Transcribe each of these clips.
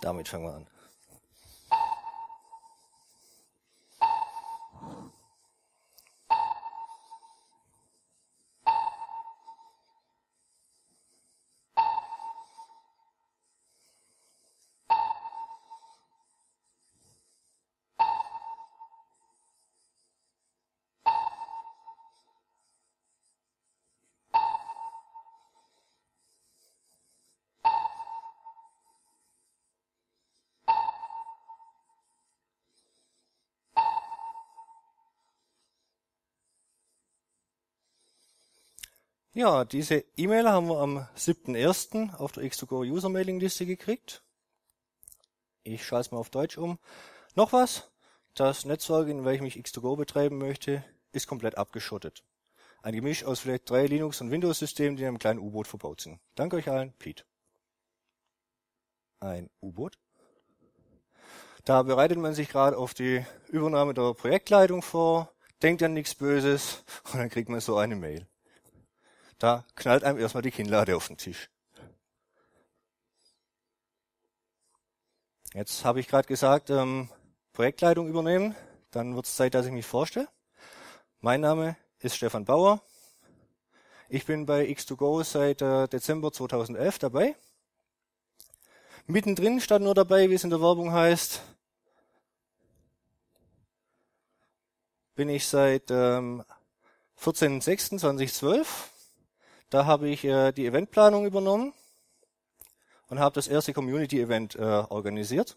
Damit fangen wir an. Ja, diese E-Mail haben wir am 7.1. auf der X2Go User Mailing Liste gekriegt. Ich schalte es mal auf Deutsch um. Noch was? Das Netzwerk, in welchem ich X2Go betreiben möchte, ist komplett abgeschottet. Ein Gemisch aus vielleicht drei Linux- und Windows-Systemen, die in einem kleinen U-Boot verbaut sind. Danke euch allen, Pete. Ein U-Boot? Da bereitet man sich gerade auf die Übernahme der Projektleitung vor, denkt an nichts Böses und dann kriegt man so eine Mail. Da knallt einem erstmal die Kinnlade auf den Tisch. Jetzt habe ich gerade gesagt, ähm, Projektleitung übernehmen. Dann wird es Zeit, dass ich mich vorstelle. Mein Name ist Stefan Bauer. Ich bin bei X2Go seit äh, Dezember 2011 dabei. Mittendrin stand nur dabei, wie es in der Werbung heißt, bin ich seit ähm, 14.06.2012 da habe ich äh, die Eventplanung übernommen und habe das erste Community-Event äh, organisiert.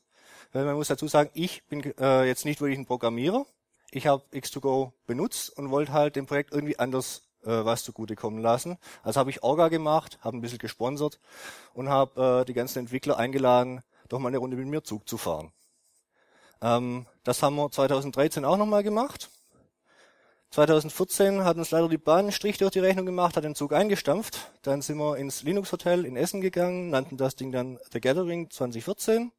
Weil man muss dazu sagen, ich bin äh, jetzt nicht wirklich ein Programmierer. Ich habe X2Go benutzt und wollte halt dem Projekt irgendwie anders äh, was zugutekommen lassen. Also habe ich Orga gemacht, habe ein bisschen gesponsert und habe äh, die ganzen Entwickler eingeladen, doch mal eine Runde mit mir Zug zu fahren. Ähm, das haben wir 2013 auch nochmal gemacht. 2014 hat uns leider die Bahn einen Strich durch die Rechnung gemacht, hat den Zug eingestampft. Dann sind wir ins Linux Hotel in Essen gegangen, nannten das Ding dann The Gathering 2014.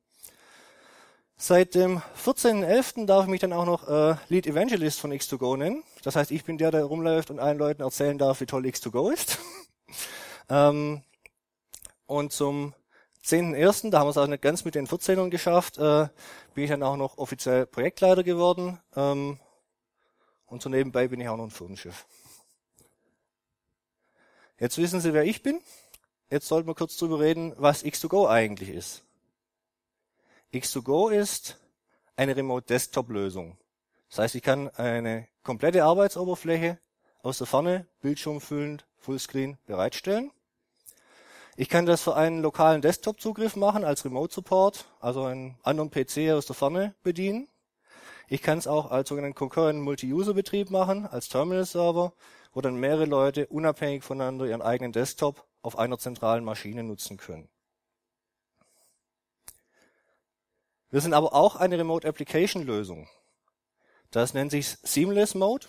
Seit dem 14.11. darf ich mich dann auch noch äh, Lead Evangelist von X2Go nennen. Das heißt, ich bin der, der rumläuft und allen Leuten erzählen darf, wie toll X2Go ist. ähm, und zum 10.1., da haben wir es auch nicht ganz mit den 14ern geschafft, äh, bin ich dann auch noch offiziell Projektleiter geworden. Ähm, und so nebenbei bin ich auch noch ein Firmenschiff. Jetzt wissen Sie, wer ich bin. Jetzt sollten wir kurz drüber reden, was X2Go eigentlich ist. X2Go ist eine Remote Desktop Lösung. Das heißt, ich kann eine komplette Arbeitsoberfläche aus der Ferne, bildschirmfüllend, Fullscreen bereitstellen. Ich kann das für einen lokalen Desktop-Zugriff machen als Remote Support, also einen anderen PC aus der Ferne bedienen. Ich kann es auch als sogenannten Concurrent Multi-User-Betrieb machen, als Terminal-Server, wo dann mehrere Leute unabhängig voneinander ihren eigenen Desktop auf einer zentralen Maschine nutzen können. Wir sind aber auch eine Remote Application Lösung. Das nennt sich Seamless Mode.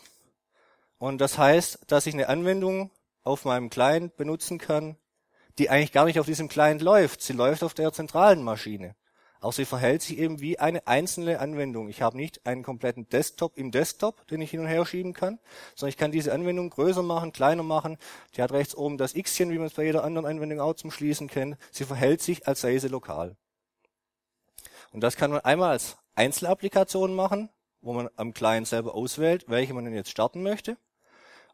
Und das heißt, dass ich eine Anwendung auf meinem Client benutzen kann, die eigentlich gar nicht auf diesem Client läuft. Sie läuft auf der zentralen Maschine. Auch sie verhält sich eben wie eine einzelne Anwendung. Ich habe nicht einen kompletten Desktop im Desktop, den ich hin und her schieben kann, sondern ich kann diese Anwendung größer machen, kleiner machen. Die hat rechts oben das Xchen, wie man es bei jeder anderen Anwendung auch zum Schließen kennt. Sie verhält sich, als sei sie lokal. Und das kann man einmal als Einzelapplikation machen, wo man am Client selber auswählt, welche man denn jetzt starten möchte.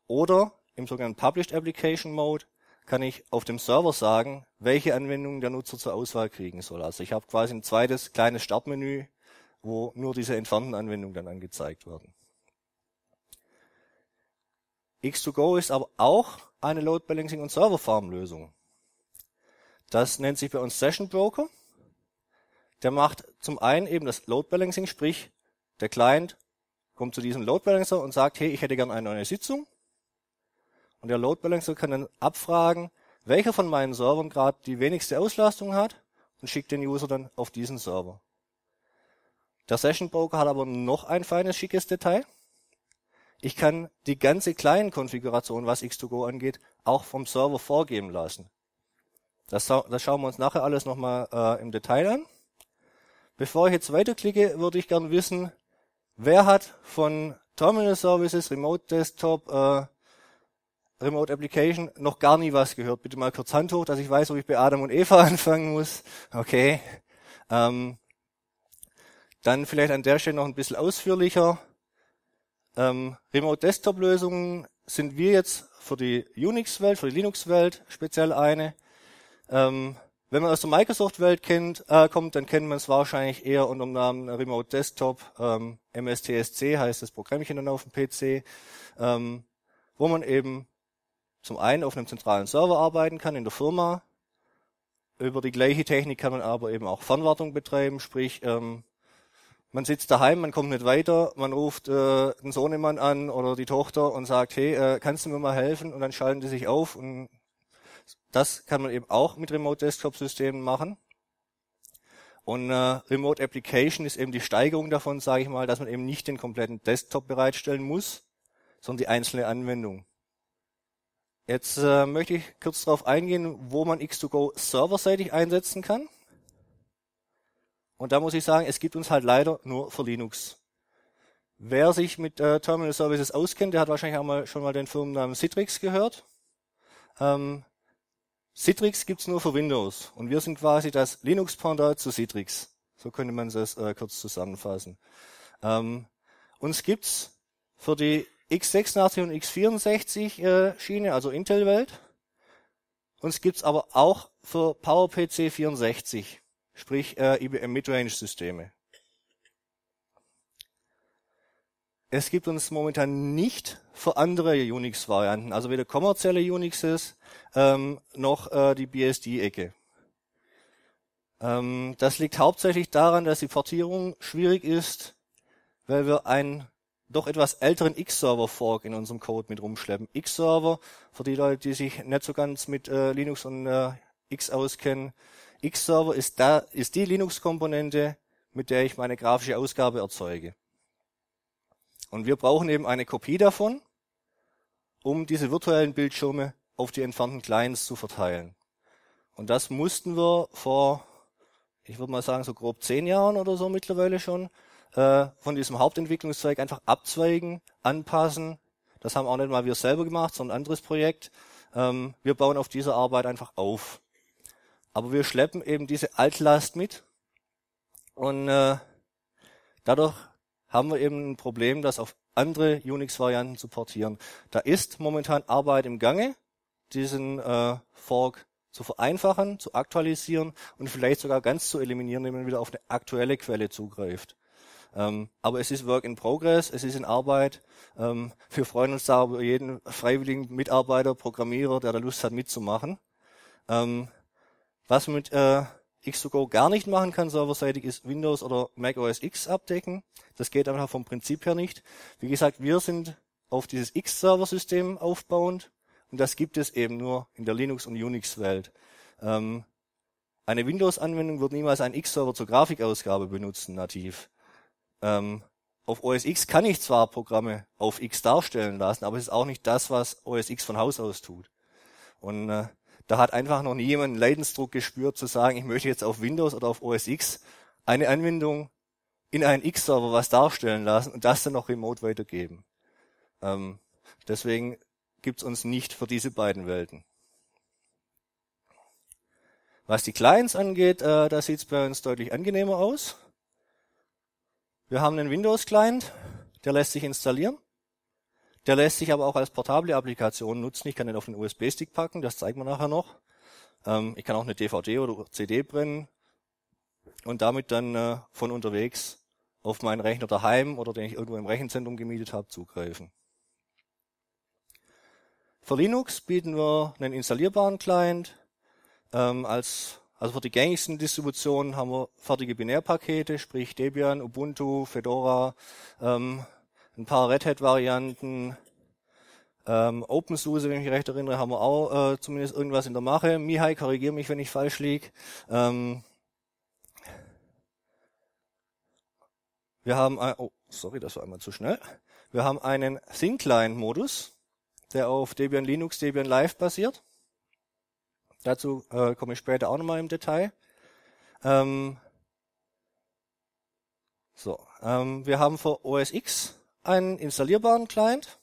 Oder im sogenannten Published Application Mode kann ich auf dem Server sagen, welche Anwendungen der Nutzer zur Auswahl kriegen soll. Also ich habe quasi ein zweites kleines Startmenü, wo nur diese entfernten Anwendungen dann angezeigt werden. X2Go ist aber auch eine Load Balancing und Server Farm Lösung. Das nennt sich bei uns Session Broker. Der macht zum einen eben das Load Balancing, sprich der Client kommt zu diesem Load Balancer und sagt, hey, ich hätte gerne eine neue Sitzung. Und der Load Balancer kann dann abfragen, welcher von meinen Servern gerade die wenigste Auslastung hat und schickt den User dann auf diesen Server. Der Session Broker hat aber noch ein feines, schickes Detail. Ich kann die ganze kleinen Konfiguration, was X2Go angeht, auch vom Server vorgeben lassen. Das, das schauen wir uns nachher alles nochmal äh, im Detail an. Bevor ich jetzt weiterklicke, würde ich gerne wissen, wer hat von Terminal Services, Remote Desktop, äh, Remote Application noch gar nie was gehört. Bitte mal kurz Hand hoch, dass ich weiß, ob ich bei Adam und Eva anfangen muss. Okay. Ähm, dann vielleicht an der Stelle noch ein bisschen ausführlicher. Ähm, Remote Desktop Lösungen sind wir jetzt für die Unix-Welt, für die Linux-Welt speziell eine. Ähm, wenn man aus der Microsoft-Welt äh, kommt, dann kennt man es wahrscheinlich eher unter dem Namen Remote Desktop. Ähm, MSTSC heißt das Programmchen dann auf dem PC, ähm, wo man eben zum einen auf einem zentralen Server arbeiten kann in der Firma. Über die gleiche Technik kann man aber eben auch Fernwartung betreiben, sprich ähm, man sitzt daheim, man kommt nicht weiter, man ruft äh, den Sohnemann an oder die Tochter und sagt, hey, äh, kannst du mir mal helfen? Und dann schalten die sich auf und das kann man eben auch mit Remote Desktop Systemen machen. Und äh, Remote Application ist eben die Steigerung davon, sage ich mal, dass man eben nicht den kompletten Desktop bereitstellen muss, sondern die einzelne Anwendung. Jetzt äh, möchte ich kurz darauf eingehen, wo man X2Go serverseitig einsetzen kann. Und da muss ich sagen, es gibt uns halt leider nur für Linux. Wer sich mit äh, Terminal Services auskennt, der hat wahrscheinlich auch mal, schon mal den Firmennamen Citrix gehört. Ähm, Citrix gibt's nur für Windows und wir sind quasi das Linux-Pendant zu Citrix. So könnte man das äh, kurz zusammenfassen. Ähm, uns gibt's für die x86 und x64 äh, Schiene, also Intel-Welt. Uns gibt's aber auch für PowerPC 64, sprich äh, IBM Midrange-Systeme. Es gibt uns momentan nicht für andere Unix-Varianten, also weder kommerzielle Unixes ähm, noch äh, die BSD-Ecke. Ähm, das liegt hauptsächlich daran, dass die Portierung schwierig ist, weil wir einen doch etwas älteren X-Server-Fork in unserem Code mit rumschleppen. X-Server, für die Leute, die sich nicht so ganz mit äh, Linux und äh, X auskennen, X-Server ist, da, ist die Linux-Komponente, mit der ich meine grafische Ausgabe erzeuge. Und wir brauchen eben eine Kopie davon, um diese virtuellen Bildschirme auf die entfernten Clients zu verteilen. Und das mussten wir vor, ich würde mal sagen, so grob zehn Jahren oder so mittlerweile schon, äh, von diesem Hauptentwicklungszweig einfach abzweigen, anpassen. Das haben auch nicht mal wir selber gemacht, sondern ein anderes Projekt. Ähm, wir bauen auf dieser Arbeit einfach auf. Aber wir schleppen eben diese Altlast mit und äh, dadurch haben wir eben ein Problem, das auf andere Unix-Varianten zu portieren. Da ist momentan Arbeit im Gange, diesen äh, Fork zu vereinfachen, zu aktualisieren und vielleicht sogar ganz zu eliminieren, indem man wieder auf eine aktuelle Quelle zugreift. Ähm, aber es ist Work in Progress, es ist in Arbeit. Ähm, wir freuen uns da über jeden freiwilligen Mitarbeiter, Programmierer, der da Lust hat mitzumachen. Ähm, was mit äh, X2Go gar nicht machen kann, serverseitig, ist Windows oder Mac OS X abdecken. Das geht einfach vom Prinzip her nicht. Wie gesagt, wir sind auf dieses X-Server-System aufbauend und das gibt es eben nur in der Linux- und Unix-Welt. Ähm, eine Windows-Anwendung wird niemals einen X-Server zur Grafikausgabe benutzen, nativ. Ähm, auf OS X kann ich zwar Programme auf X darstellen lassen, aber es ist auch nicht das, was OS X von Haus aus tut. Und äh, da hat einfach noch nie jemand einen Leidensdruck gespürt, zu sagen, ich möchte jetzt auf Windows oder auf OS X eine Anwendung in einen X-Server was darstellen lassen und das dann noch remote weitergeben. Ähm, deswegen gibt's uns nicht für diese beiden Welten. Was die Clients angeht, äh, da sieht's bei uns deutlich angenehmer aus. Wir haben einen Windows-Client, der lässt sich installieren. Der lässt sich aber auch als portable Applikation nutzen. Ich kann den auf den USB-Stick packen, das zeigen wir nachher noch. Ähm, ich kann auch eine DVD oder CD brennen und damit dann äh, von unterwegs auf meinen Rechner daheim oder den ich irgendwo im Rechenzentrum gemietet habe, zugreifen. Für Linux bieten wir einen installierbaren Client. Ähm, als, also für die gängigsten Distributionen haben wir fertige Binärpakete, sprich Debian, Ubuntu, Fedora, ähm, ein paar Red Hat-Varianten. Ähm, OpenSUSE, wenn ich mich recht erinnere, haben wir auch äh, zumindest irgendwas in der Mache. Mihai, korrigiere mich, wenn ich falsch liege. Ähm, wir haben, ein, oh, sorry, das war einmal zu schnell. Wir haben einen Thin-Client-Modus, der auf Debian Linux, Debian Live basiert. Dazu äh, komme ich später auch nochmal im Detail. Ähm, so, ähm, wir haben für OS X einen installierbaren Client.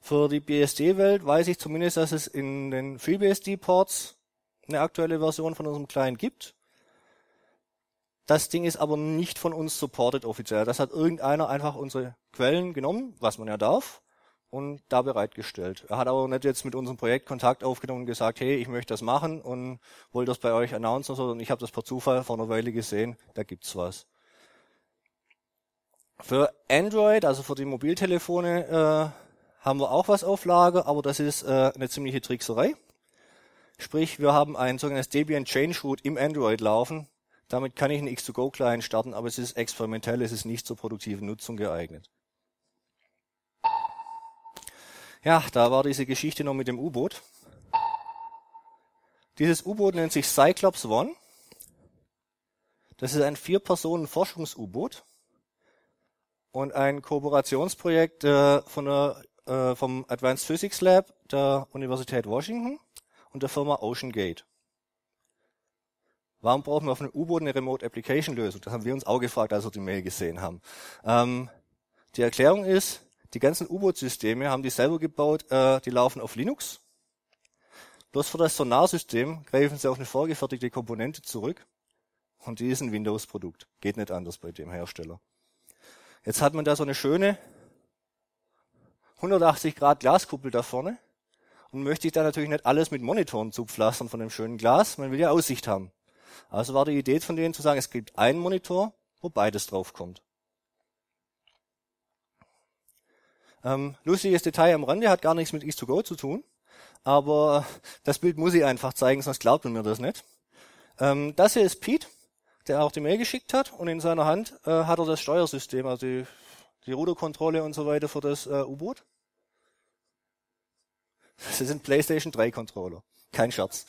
Für die BSD-Welt weiß ich zumindest, dass es in den FreeBSD-Ports eine aktuelle Version von unserem Client gibt. Das Ding ist aber nicht von uns supported offiziell. Das hat irgendeiner einfach unsere Quellen genommen, was man ja darf, und da bereitgestellt. Er hat aber nicht jetzt mit unserem Projekt Kontakt aufgenommen und gesagt, hey, ich möchte das machen und wollte das bei euch announcen, sondern ich habe das per Zufall vor einer Weile gesehen, da gibt's was. Für Android, also für die Mobiltelefone, äh, haben wir auch was auf Lager, aber das ist äh, eine ziemliche Trickserei. Sprich, wir haben ein sogenanntes Debian Change Root im Android laufen. Damit kann ich einen X2Go-Client starten, aber es ist experimentell, es ist nicht zur produktiven Nutzung geeignet. Ja, da war diese Geschichte noch mit dem U-Boot. Dieses U-Boot nennt sich Cyclops One. Das ist ein Vier-Personen-Forschungs-U-Boot und ein Kooperationsprojekt äh, von der, äh, vom Advanced Physics Lab der Universität Washington und der Firma OceanGate. Warum brauchen wir auf einem U-Boot eine Remote Application Lösung? Das haben wir uns auch gefragt, als wir die Mail gesehen haben. Ähm, die Erklärung ist, die ganzen U-Boot-Systeme haben die selber gebaut, äh, die laufen auf Linux. Bloß für das Sonarsystem greifen sie auf eine vorgefertigte Komponente zurück und die ist ein Windows-Produkt. Geht nicht anders bei dem Hersteller. Jetzt hat man da so eine schöne 180 Grad Glaskuppel da vorne und möchte ich da natürlich nicht alles mit Monitoren zupflastern von dem schönen Glas. Man will ja Aussicht haben. Also war die Idee von denen zu sagen, es gibt einen Monitor, wo beides draufkommt. Ähm, lustiges Detail am Rande, hat gar nichts mit Is2Go zu tun, aber das Bild muss ich einfach zeigen, sonst glaubt man mir das nicht. Ähm, das hier ist Pete der auch die Mail geschickt hat und in seiner Hand äh, hat er das Steuersystem, also die, die Ruderkontrolle und so weiter für das äh, U-Boot. Das sind PlayStation 3 Controller. Kein Scherz.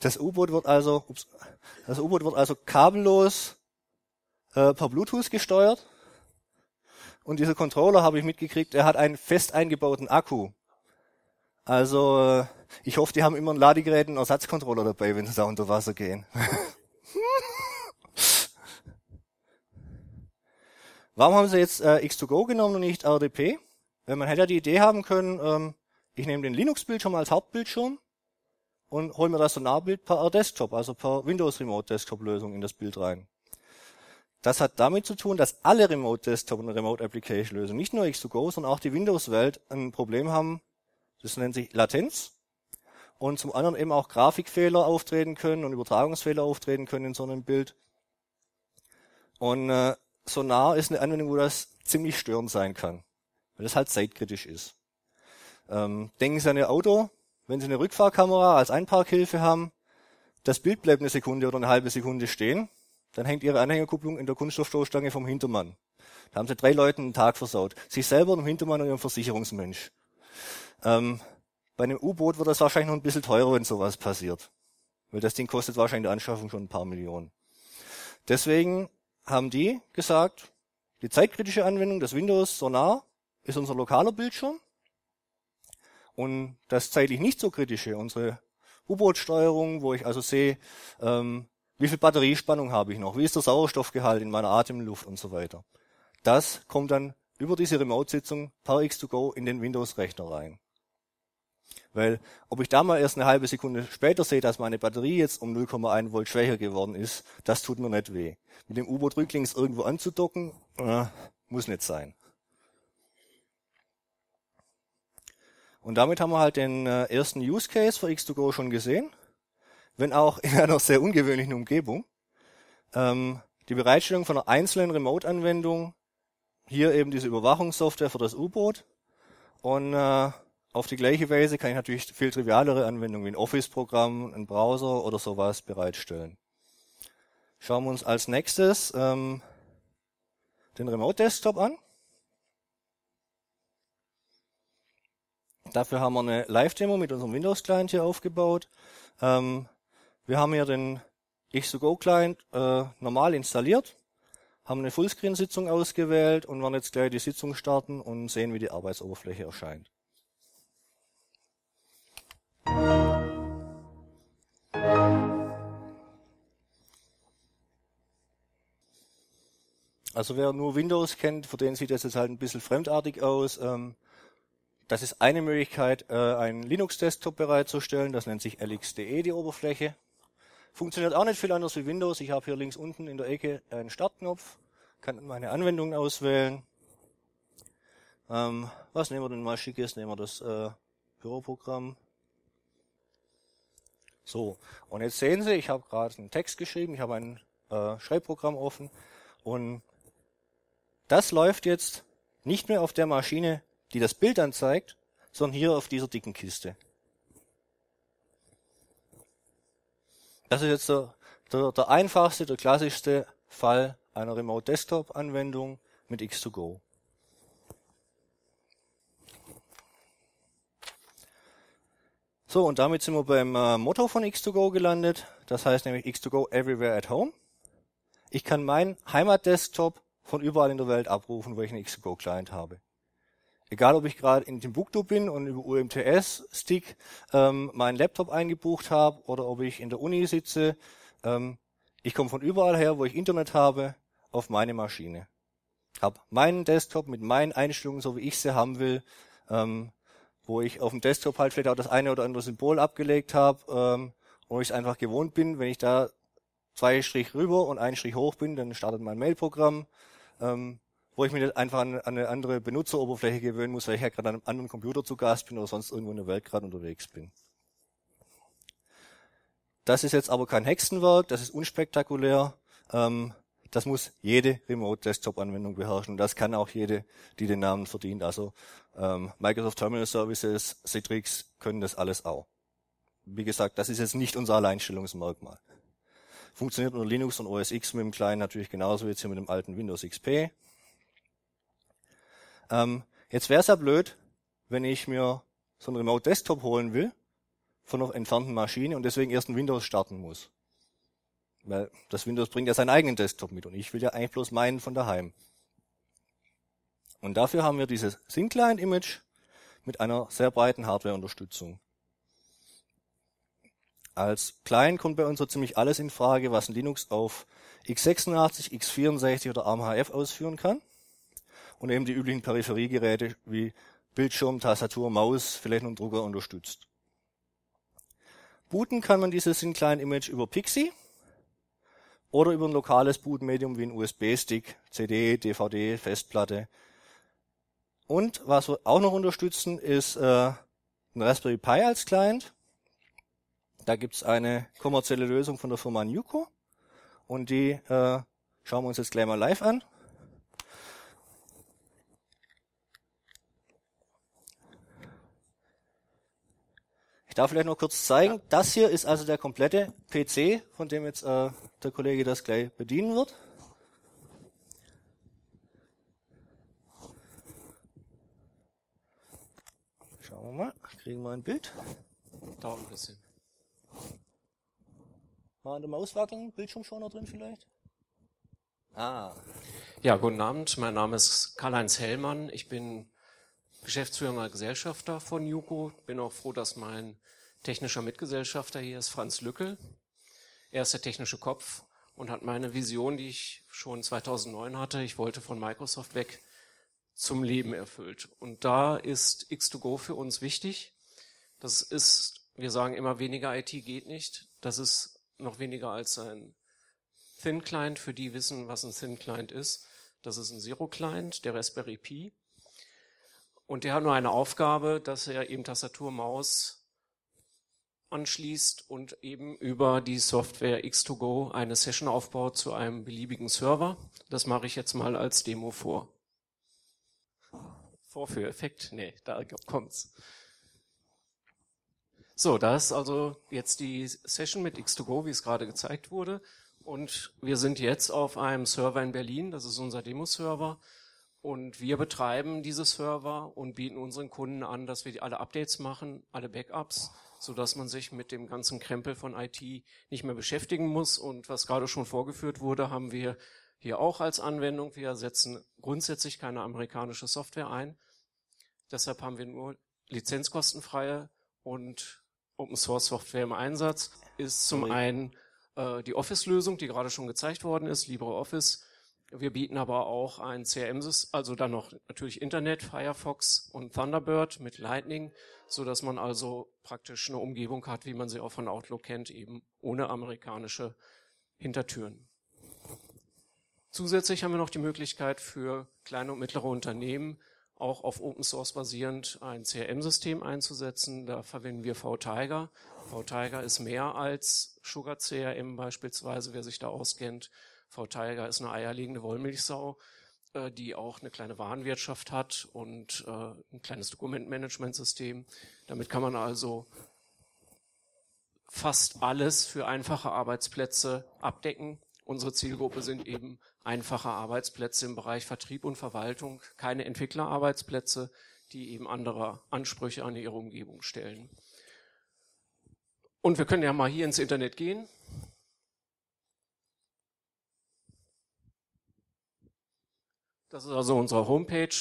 Das U-Boot wird also, ups, das U-Boot wird also kabellos äh, per Bluetooth gesteuert. Und dieser Controller habe ich mitgekriegt, er hat einen fest eingebauten Akku. Also äh, ich hoffe, die haben immer ein Ladegerät und einen Ersatzcontroller dabei, wenn sie da unter Wasser gehen. Warum haben sie jetzt äh, X2Go genommen und nicht RDP? Weil man hätte ja die Idee haben können, ähm, ich nehme den Linux-Bildschirm als Hauptbildschirm und hole mir das Sonarbild per R-Desktop, also per Windows Remote Desktop Lösung in das Bild rein. Das hat damit zu tun, dass alle Remote Desktop und Remote Application Lösungen, nicht nur X2Go, sondern auch die Windows-Welt ein Problem haben. Das nennt sich Latenz. Und zum anderen eben auch Grafikfehler auftreten können und Übertragungsfehler auftreten können in so einem Bild. Und äh, Sonar ist eine Anwendung, wo das ziemlich störend sein kann, weil das halt zeitkritisch ist. Ähm, denken Sie an Ihr Auto, wenn Sie eine Rückfahrkamera als Einparkhilfe haben, das Bild bleibt eine Sekunde oder eine halbe Sekunde stehen, dann hängt Ihre Anhängerkupplung in der Kunststoffstoßstange vom Hintermann. Da haben Sie drei Leuten einen Tag versaut. Sich selber, den Hintermann und Ihren Versicherungsmensch. Ähm, bei einem U-Boot wird das wahrscheinlich noch ein bisschen teurer, wenn sowas passiert. Weil das Ding kostet wahrscheinlich die Anschaffung schon ein paar Millionen. Deswegen haben die gesagt, die zeitkritische Anwendung des Windows Sonar ist unser lokaler Bildschirm und das zeitlich nicht so kritische, unsere U-Boot-Steuerung, wo ich also sehe, ähm, wie viel Batteriespannung habe ich noch, wie ist der Sauerstoffgehalt in meiner Atemluft und so weiter. Das kommt dann über diese Remote-Sitzung per X2Go in den Windows-Rechner rein. Weil ob ich da mal erst eine halbe Sekunde später sehe, dass meine Batterie jetzt um 0,1 Volt schwächer geworden ist, das tut mir nicht weh. Mit dem U-Boot rücklings irgendwo anzudocken, äh, muss nicht sein. Und damit haben wir halt den äh, ersten Use Case für X2Go schon gesehen, wenn auch in einer sehr ungewöhnlichen Umgebung. Ähm, die Bereitstellung von einer einzelnen Remote-Anwendung, hier eben diese Überwachungssoftware für das U-Boot und äh, auf die gleiche Weise kann ich natürlich viel trivialere Anwendungen wie ein Office-Programm, ein Browser oder sowas bereitstellen. Schauen wir uns als nächstes ähm, den Remote Desktop an. Dafür haben wir eine Live-Demo mit unserem Windows-Client hier aufgebaut. Ähm, wir haben hier den X2Go-Client äh, normal installiert, haben eine Fullscreen-Sitzung ausgewählt und werden jetzt gleich die Sitzung starten und sehen, wie die Arbeitsoberfläche erscheint. Also wer nur Windows kennt, für den sieht das jetzt halt ein bisschen fremdartig aus. Ähm, das ist eine Möglichkeit, äh, einen Linux-Desktop bereitzustellen. Das nennt sich LXDE, die Oberfläche. Funktioniert auch nicht viel anders wie Windows. Ich habe hier links unten in der Ecke einen Startknopf, kann meine Anwendungen auswählen. Ähm, was nehmen wir denn mal schickes? Nehmen wir das äh, Büroprogramm. So, und jetzt sehen Sie, ich habe gerade einen Text geschrieben, ich habe ein äh, Schreibprogramm offen und das läuft jetzt nicht mehr auf der Maschine, die das Bild anzeigt, sondern hier auf dieser dicken Kiste. Das ist jetzt der, der, der einfachste, der klassischste Fall einer Remote Desktop Anwendung mit X2Go. So, und damit sind wir beim äh, Motto von X2Go gelandet. Das heißt nämlich X2Go Everywhere at Home. Ich kann meinen Heimatdesktop von überall in der Welt abrufen, wo ich einen X2Go-Client habe. Egal, ob ich gerade in Timbuktu bin und über UMTS-Stick ähm, meinen Laptop eingebucht habe oder ob ich in der Uni sitze. Ähm, ich komme von überall her, wo ich Internet habe, auf meine Maschine. Hab meinen Desktop mit meinen Einstellungen, so wie ich sie haben will, ähm, wo ich auf dem Desktop halt vielleicht auch das eine oder andere Symbol abgelegt habe, ähm, wo ich es einfach gewohnt bin, wenn ich da zwei Strich rüber und einen Strich hoch bin, dann startet mein Mailprogramm. Ähm, wo ich nicht einfach an, an eine andere Benutzeroberfläche gewöhnen muss, weil ich ja gerade an einem anderen Computer zu Gast bin oder sonst irgendwo in der Welt gerade unterwegs bin. Das ist jetzt aber kein Hexenwerk, das ist unspektakulär. Ähm, das muss jede Remote-Desktop-Anwendung beherrschen. Das kann auch jede, die den Namen verdient. Also ähm, Microsoft Terminal Services, Citrix können das alles auch. Wie gesagt, das ist jetzt nicht unser Alleinstellungsmerkmal. Funktioniert unter Linux und OS X mit dem Kleinen natürlich genauso wie jetzt hier mit dem alten Windows XP. Ähm, jetzt wäre es ja blöd, wenn ich mir so einen Remote Desktop holen will von einer entfernten Maschine und deswegen erst ein Windows starten muss. Weil das Windows bringt ja seinen eigenen Desktop mit und ich will ja eigentlich bloß meinen von daheim. Und dafür haben wir dieses Thin-Client-Image mit einer sehr breiten Hardware-Unterstützung. Als Client kommt bei uns so ziemlich alles in Frage, was ein Linux auf x86, x64 oder ARM-HF ausführen kann und eben die üblichen Peripheriegeräte wie Bildschirm, Tastatur, Maus, vielleicht noch einen Drucker unterstützt. Booten kann man dieses Client-Image über Pixie oder über ein lokales Bootmedium wie ein USB-Stick, CD, DVD, Festplatte. Und was wir auch noch unterstützen, ist äh, ein Raspberry Pi als Client. Da gibt's eine kommerzielle Lösung von der Firma Nuco und die äh, schauen wir uns jetzt gleich mal live an. Ich darf vielleicht noch kurz zeigen, ja. das hier ist also der komplette PC, von dem jetzt äh, der Kollege das gleich bedienen wird. Schauen wir mal, kriegen wir ein Bild. Dauert ein bisschen. War an der Maus wackeln, Bildschirmschoner drin vielleicht? Ah. Ja, guten Abend, mein Name ist Karl-Heinz Hellmann. Ich bin geschäftsführender Gesellschafter von Juko. Bin auch froh, dass mein technischer Mitgesellschafter hier ist Franz Lückel. Er ist der technische Kopf und hat meine Vision, die ich schon 2009 hatte, ich wollte von Microsoft weg, zum Leben erfüllt. Und da ist X2Go für uns wichtig. Das ist, wir sagen immer, weniger IT geht nicht. Das ist noch weniger als ein Thin Client, für die wissen, was ein Thin Client ist. Das ist ein Zero Client, der Raspberry Pi. Und der hat nur eine Aufgabe, dass er eben Tastatur, Maus anschließt und eben über die Software X2Go eine Session aufbaut zu einem beliebigen Server. Das mache ich jetzt mal als Demo vor. Vorführeffekt? Nee, da kommt's. So, da ist also jetzt die Session mit X2Go, wie es gerade gezeigt wurde. Und wir sind jetzt auf einem Server in Berlin, das ist unser Demo-Server. Und wir betreiben diese Server und bieten unseren Kunden an, dass wir alle Updates machen, alle Backups, so dass man sich mit dem ganzen Krempel von IT nicht mehr beschäftigen muss. Und was gerade schon vorgeführt wurde, haben wir hier auch als Anwendung. Wir setzen grundsätzlich keine amerikanische Software ein. Deshalb haben wir nur lizenzkostenfreie und Open Source Software im Einsatz. Ist zum einen äh, die Office-Lösung, die gerade schon gezeigt worden ist, LibreOffice Wir bieten aber auch ein CRM-System, also dann noch natürlich Internet, Firefox und Thunderbird mit Lightning, so dass man also praktisch eine Umgebung hat, wie man sie auch von Outlook kennt, eben ohne amerikanische Hintertüren. Zusätzlich haben wir noch die Möglichkeit für kleine und mittlere Unternehmen auch auf Open Source basierend ein CRM-System einzusetzen. Da verwenden wir VTiger. VTiger ist mehr als Sugar CRM beispielsweise, wer sich da auskennt. VTiger ist eine eierlegende Wollmilchsau, äh, die auch eine kleine Warenwirtschaft hat und äh, ein kleines Dokumentmanagementsystem. Damit kann man also fast alles für einfache Arbeitsplätze abdecken. Unsere Zielgruppe sind eben einfache Arbeitsplätze im Bereich Vertrieb und Verwaltung, keine Entwicklerarbeitsplätze, die eben andere Ansprüche an ihre Umgebung stellen. Und wir können ja mal hier ins Internet gehen. Das ist also unsere Homepage,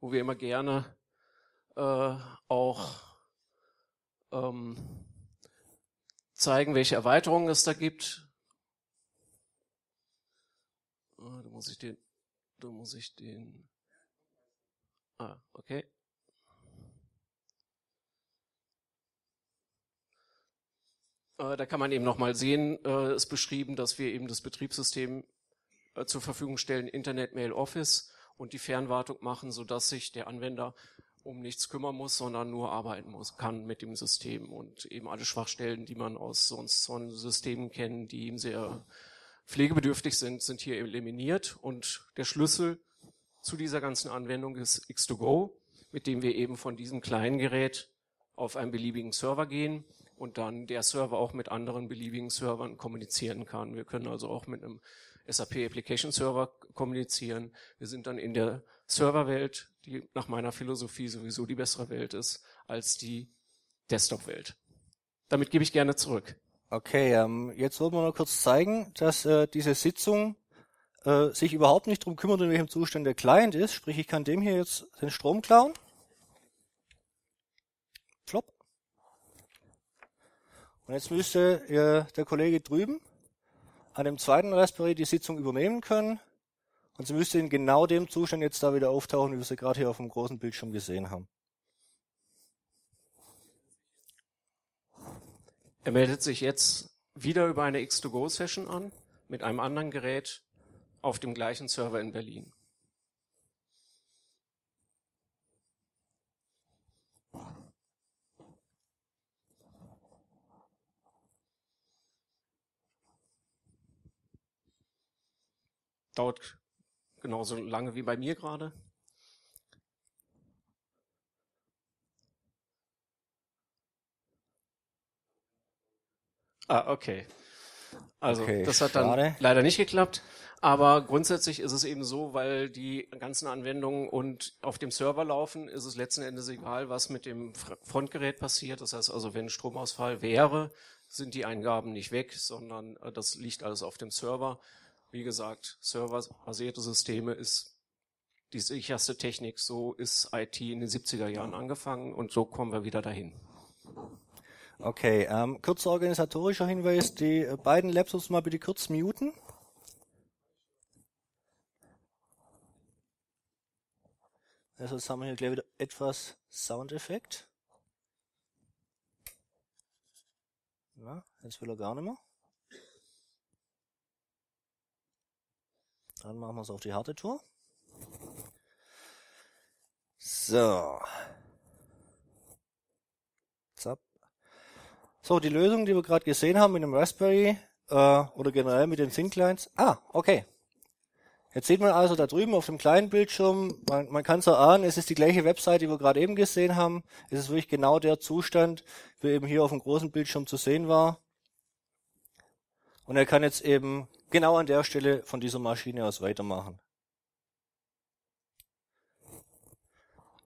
wo wir immer gerne äh, auch ähm, zeigen, welche Erweiterungen es da gibt. Ah, da muss ich den, da muss ich den, ah, okay. Äh, da kann man eben nochmal sehen, äh, ist beschrieben, dass wir eben das Betriebssystem äh, zur Verfügung stellen, Internet Mail Office und die Fernwartung machen, so dass sich der Anwender um nichts kümmern muss, sondern nur arbeiten muss, kann mit dem System und eben alle Schwachstellen, die man aus sonst von Systemen kennt, die ihm sehr pflegebedürftig sind, sind hier eliminiert und der Schlüssel zu dieser ganzen Anwendung ist X2Go, mit dem wir eben von diesem kleinen Gerät auf einen beliebigen Server gehen und dann der Server auch mit anderen beliebigen Servern kommunizieren kann. Wir können also auch mit einem SAP Application Server kommunizieren. Wir sind dann in der Serverwelt, die nach meiner Philosophie sowieso die bessere Welt ist als die Desktop-Welt. Damit gebe ich gerne zurück. Okay, ähm, jetzt wollen wir noch kurz zeigen, dass äh, diese Sitzung äh, sich überhaupt nicht darum kümmert, in welchem Zustand der Client ist. Sprich, ich kann dem hier jetzt den Strom klauen. Flop. Und jetzt müsste äh, der Kollege drüben an dem zweiten Raspberry die Sitzung übernehmen können. Und sie müsste in genau dem Zustand jetzt da wieder auftauchen, wie wir sie gerade hier auf dem großen Bildschirm gesehen haben. Er meldet sich jetzt wieder über eine X2Go-Session an mit einem anderen Gerät auf dem gleichen Server in Berlin. Dauert genauso lange wie bei mir gerade. Ah, okay. Also okay, das hat dann schade. leider nicht geklappt. Aber grundsätzlich ist es eben so, weil die ganzen Anwendungen und auf dem Server laufen, ist es letzten Endes egal, was mit dem Frontgerät passiert. Das heißt also, wenn Stromausfall wäre, sind die Eingaben nicht weg, sondern äh, das liegt alles auf dem Server. Wie gesagt, serverbasierte Systeme ist die sicherste Technik. So ist IT in den 70er Jahren angefangen und so kommen wir wieder dahin. Okay, ähm, kurzer organisatorischer Hinweis, die äh, beiden Laptops mal bitte kurz muten. Also jetzt haben wir hier gleich wieder etwas Soundeffekt. Na, jetzt will er gar nicht mehr. Dann machen wir es auf die harte Tour. So. Zap. So, die Lösung, die wir gerade gesehen haben mit dem Raspberry äh, oder generell mit den Thin-Clients. Ah, okay. Jetzt sieht man also da drüben auf dem kleinen Bildschirm, man, man kann es erahnen, es ist die gleiche Website, die wir gerade eben gesehen haben. Es ist wirklich genau der Zustand, wie eben hier auf dem großen Bildschirm zu sehen war. Und er kann jetzt eben genau an der Stelle von dieser Maschine aus weitermachen.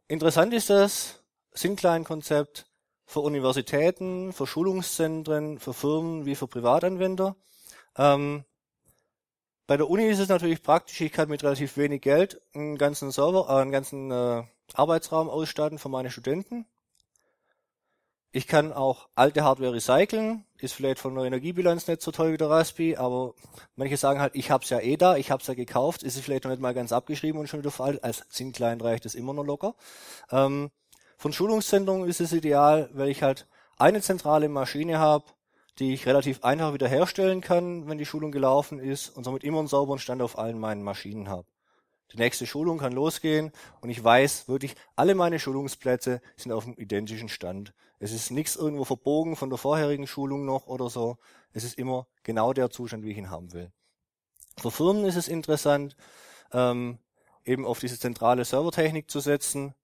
Interessant ist das Thin-Client-Konzept, für Universitäten, für Schulungszentren, für Firmen wie für Privatanwender. Ähm, bei der Uni ist es natürlich praktisch, ich kann mit relativ wenig Geld einen ganzen Server, äh, einen ganzen äh, Arbeitsraum ausstatten für meine Studenten. Ich kann auch alte Hardware recyceln, ist vielleicht von der Energiebilanz nicht so toll wie der Raspi, aber manche sagen halt, ich hab's ja eh da, ich hab's ja gekauft, ist es vielleicht noch nicht mal ganz abgeschrieben und schon wieder veraltet. Als SIN-Client reicht es immer noch locker. Ähm, von Schulungszentren ist es ideal, weil ich halt eine zentrale Maschine habe, die ich relativ einfach wiederherstellen kann, wenn die Schulung gelaufen ist und somit immer einen sauberen Stand auf allen meinen Maschinen habe. Die nächste Schulung kann losgehen und ich weiß wirklich, alle meine Schulungsplätze sind auf dem identischen Stand. Es ist nichts irgendwo verbogen von der vorherigen Schulung noch oder so. Es ist immer genau der Zustand, wie ich ihn haben will. Für Firmen ist es interessant, ähm, eben auf diese zentrale Servertechnik zu setzen,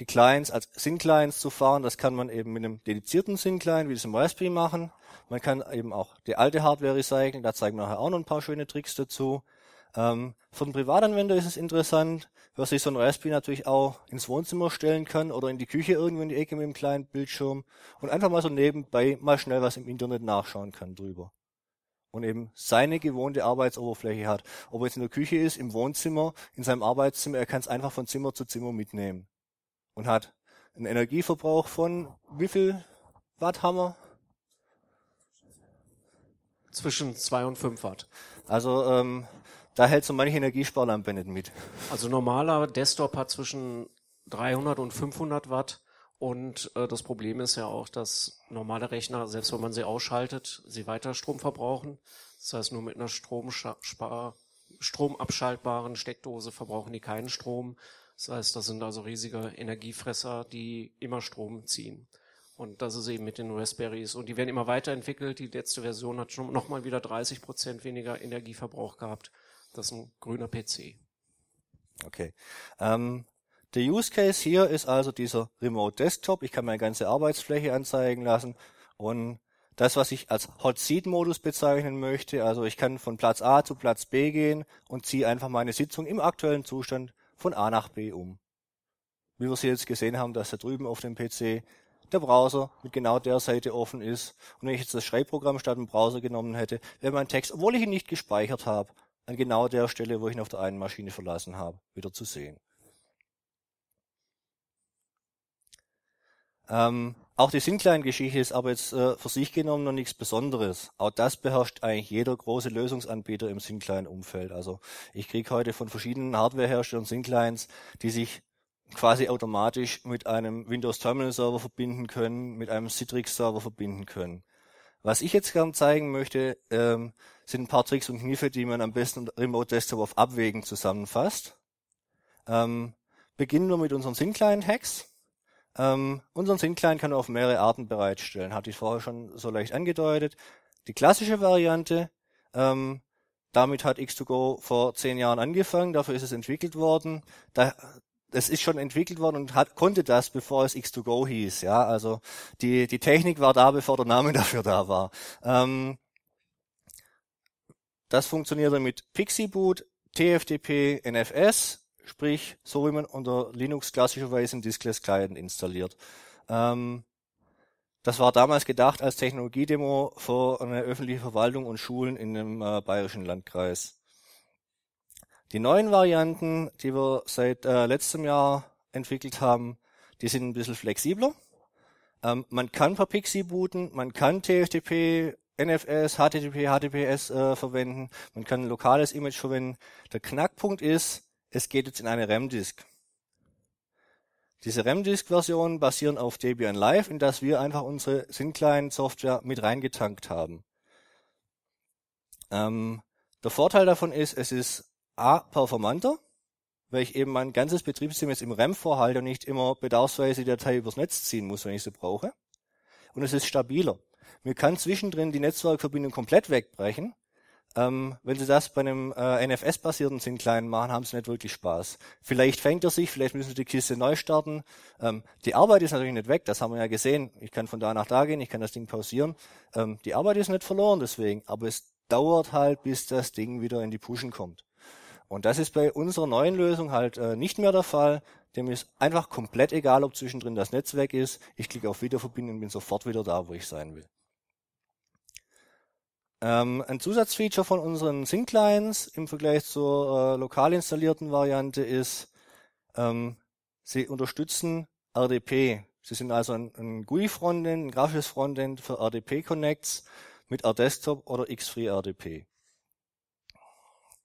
die Clients als SYN-Clients zu fahren. Das kann man eben mit einem dedizierten SYN-Client wie diesem Raspberry machen. Man kann eben auch die alte Hardware recyceln. Da zeigen wir nachher auch noch ein paar schöne Tricks dazu. Ähm, für den Privatanwender ist es interessant, weil sich so ein Raspberry natürlich auch ins Wohnzimmer stellen kann oder in die Küche irgendwo in die Ecke mit einem kleinen Bildschirm und einfach mal so nebenbei mal schnell was im Internet nachschauen kann drüber. Und eben seine gewohnte Arbeitsoberfläche hat. Ob er jetzt in der Küche ist, im Wohnzimmer, in seinem Arbeitszimmer, er kann es einfach von Zimmer zu Zimmer mitnehmen. Und hat einen Energieverbrauch von wie viel Watt haben wir? Zwischen zwei und fünf Watt. Also ähm, da hält so manche Energiesparlampe nicht mit. Also normaler Desktop hat zwischen 300 und 500 Watt. Und äh, das Problem ist ja auch, dass normale Rechner, selbst wenn man sie ausschaltet, sie weiter Strom verbrauchen. Das heißt, nur mit einer stromabschaltbaren Steckdose verbrauchen die keinen Strom. Das heißt, das sind also riesige Energiefresser, die immer Strom ziehen. Und das ist eben mit den Raspberries. Und die werden immer weiterentwickelt. Die letzte Version hat schon nochmal wieder 30 Prozent weniger Energieverbrauch gehabt. Das ist ein grüner PC. Okay. Ähm, der Use Case hier ist also dieser Remote Desktop. Ich kann meine ganze Arbeitsfläche anzeigen lassen und das, was ich als Hot Seat Modus bezeichnen möchte, also ich kann von Platz A zu Platz B gehen und ziehe einfach meine Sitzung im aktuellen Zustand von A nach B um. Wie wir sie jetzt gesehen haben, dass da drüben auf dem PC der Browser mit genau der Seite offen ist. Und wenn ich jetzt das Schreibprogramm statt dem Browser genommen hätte, wäre mein Text, obwohl ich ihn nicht gespeichert habe, an genau der Stelle, wo ich ihn auf der einen Maschine verlassen habe, wieder zu sehen. Ähm, auch die Syncline-Geschichte ist aber jetzt äh, für sich genommen noch nichts Besonderes. Auch das beherrscht eigentlich jeder große Lösungsanbieter im Syncline-Umfeld. Also ich kriege heute von verschiedenen Hardwareherstellern Synclines, die sich quasi automatisch mit einem Windows Terminal Server verbinden können, mit einem Citrix Server verbinden können. Was ich jetzt gern zeigen möchte, ähm, sind ein paar Tricks und Kniffe, die man am besten Remote Desktop auf Abwägen zusammenfasst. Ähm, beginnen wir mit unseren Syncline-Hacks. Ähm, unseren Syncline kann man auf mehrere Arten bereitstellen, hatte ich vorher schon so leicht angedeutet. Die klassische Variante, ähm, damit hat X2Go vor zehn Jahren angefangen, dafür ist es entwickelt worden. Da, es ist schon entwickelt worden und hat, konnte das, bevor es X2Go hieß. Ja, also die, die Technik war da, bevor der Name dafür da war. Ähm, das funktionierte mit PixieBoot, TFTP, NFS, sprich so wie man unter Linux klassischerweise ein Diskless Client installiert. Ähm, das war damals gedacht als Technologiedemo für eine öffentliche Verwaltung und Schulen in einem äh, bayerischen Landkreis. Die neuen Varianten, die wir seit äh, letztem Jahr entwickelt haben, die sind ein bisschen flexibler. Ähm, man kann per Pixie booten, man kann TFTP, NFS, HTTP, HTTPS äh, verwenden, man kann ein lokales Image verwenden. Der Knackpunkt ist, es geht jetzt in eine RAM-Disk. Diese RAM-Disk-Versionen basieren auf Debian Live, in das wir einfach unsere Syncline-Software mit reingetankt haben. Ähm, der Vorteil davon ist, es ist A, performanter, weil ich eben mein ganzes Betriebssystem jetzt im RAM vorhalte und nicht immer bedarfsweise die Datei übers Netz ziehen muss, wenn ich sie brauche. Und es ist stabiler. Mir kann zwischendrin die Netzwerkverbindung komplett wegbrechen. Ähm, wenn Sie das bei einem äh, NFS-basierten Syncline machen, haben Sie nicht wirklich Spaß. Vielleicht fängt er sich, vielleicht müssen Sie die Kiste neu starten. Ähm, die Arbeit ist natürlich nicht weg, das haben wir ja gesehen. Ich kann von da nach da gehen, ich kann das Ding pausieren. Ähm, die Arbeit ist nicht verloren deswegen, aber es dauert halt, bis das Ding wieder in die Pushen kommt. Und das ist bei unserer neuen Lösung halt äh, nicht mehr der Fall. Dem ist einfach komplett egal, ob zwischendrin das Netzwerk ist. Ich klicke auf Wiederverbinden und bin sofort wieder da, wo ich sein will. Ähm, ein Zusatzfeature von unseren Sync-Clients im Vergleich zur äh, lokal installierten Variante ist, ähm, sie unterstützen RDP. Sie sind also ein, ein GUI-Frontend, ein grafisches Frontend für RDP-Connects mit RDesktop oder X-Free-RDP.